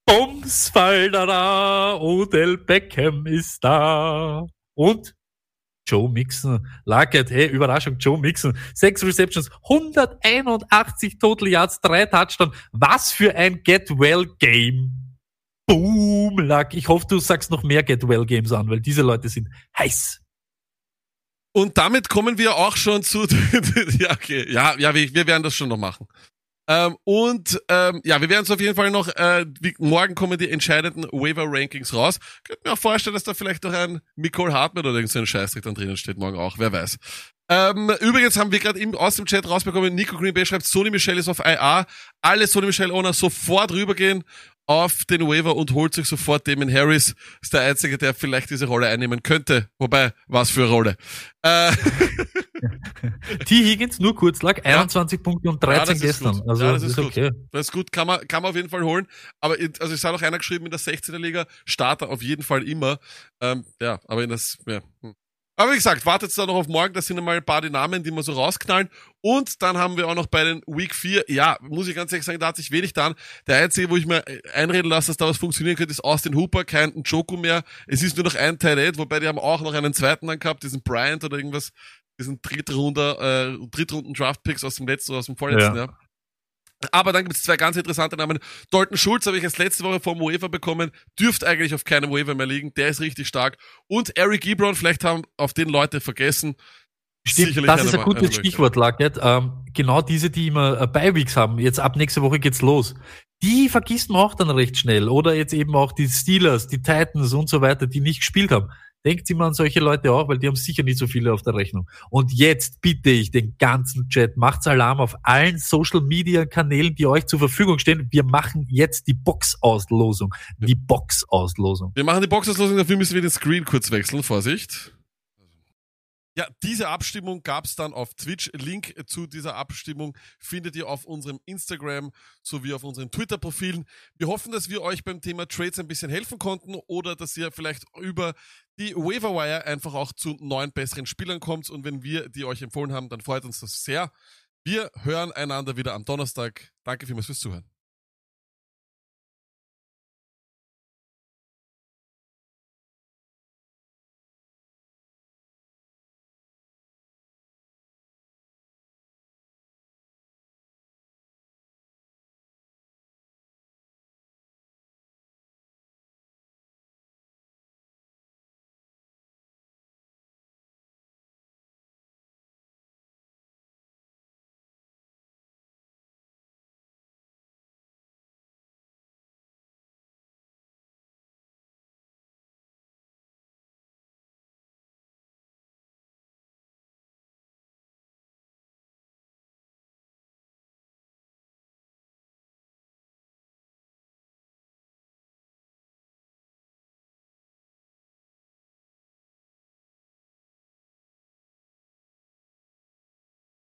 Bums, Odell Beckham ist da. Und Joe Mixon, Luckett, hey, Überraschung, Joe Mixon, sechs Receptions, 181 Total Yards, drei Touchdowns. Was für ein Get-Well-Game. Boom, Luck. Ich hoffe, du sagst noch mehr Get-Well-Games an, weil diese Leute sind heiß. Und damit kommen wir auch schon zu, <laughs> ja, okay, ja, ja, wir werden das schon noch machen. Ähm, und ähm, ja, wir werden es auf jeden Fall noch, äh, wie, morgen kommen die entscheidenden Waiver-Rankings raus. Könnte mir auch vorstellen, dass da vielleicht noch ein Nicole Hartmann oder irgendein so Scheißdreck dann drinnen steht morgen auch, wer weiß. Ähm, übrigens haben wir gerade aus dem Chat rausbekommen, Nico Green Bay schreibt, Sony Michel ist auf IA. Alle Sony Michel Owner sofort rübergehen auf den Waiver und holt sich sofort Damon Harris. Ist der Einzige, der vielleicht diese Rolle einnehmen könnte. Wobei, was für eine Rolle. Äh <laughs> <laughs> T. Higgins, nur kurz lag, 21 ja. Punkte und 13 ja, gestern. Also, ja, das ist, ist gut. okay. Das ist gut, kann man, kann man auf jeden Fall holen. Aber, also, ich sah noch einer geschrieben in der 16er Liga, Starter auf jeden Fall immer. Ähm, ja, aber in das, ja. Hm. Aber wie gesagt, wartet da noch auf morgen, das sind einmal ein paar die Namen, die wir so rausknallen. Und dann haben wir auch noch bei den Week 4, ja, muss ich ganz ehrlich sagen, da hat sich wenig getan. Der einzige, wo ich mir einreden lasse, dass da was funktionieren könnte, ist Austin Hooper, kein Joku mehr. Es ist nur noch ein Teil wobei die haben auch noch einen zweiten dann gehabt, diesen Bryant oder irgendwas, diesen Drittrunder, äh, Drittrunden Draft Picks aus dem letzten oder aus dem vorletzten ja. Jahr. Aber dann gibt es zwei ganz interessante Namen. Dalton Schulz habe ich jetzt letzte Woche vom UEFA bekommen. Dürfte eigentlich auf keinem UEFA mehr liegen. Der ist richtig stark. Und Eric Ebron, vielleicht haben auf den Leute vergessen. Stimmt, Sicherlich das ist ein gutes Stichwort, Lackett. Ähm, genau diese, die immer äh, Beiweeks haben. Jetzt ab nächste Woche geht's los. Die vergisst man auch dann recht schnell. Oder jetzt eben auch die Steelers, die Titans und so weiter, die nicht gespielt haben. Denkt immer an solche Leute auch, weil die haben sicher nicht so viele auf der Rechnung. Und jetzt bitte ich den ganzen Chat, macht's Alarm auf allen Social Media Kanälen, die euch zur Verfügung stehen. Wir machen jetzt die Box-Auslosung. Die Box-Auslosung. Wir machen die Box-Auslosung, dafür müssen wir den Screen kurz wechseln. Vorsicht. Ja, diese Abstimmung gab's dann auf Twitch. Link zu dieser Abstimmung findet ihr auf unserem Instagram sowie auf unseren Twitter-Profilen. Wir hoffen, dass wir euch beim Thema Trades ein bisschen helfen konnten oder dass ihr vielleicht über die Waiverwire einfach auch zu neuen, besseren Spielern kommt. Und wenn wir die euch empfohlen haben, dann freut uns das sehr. Wir hören einander wieder am Donnerstag. Danke vielmals fürs Zuhören.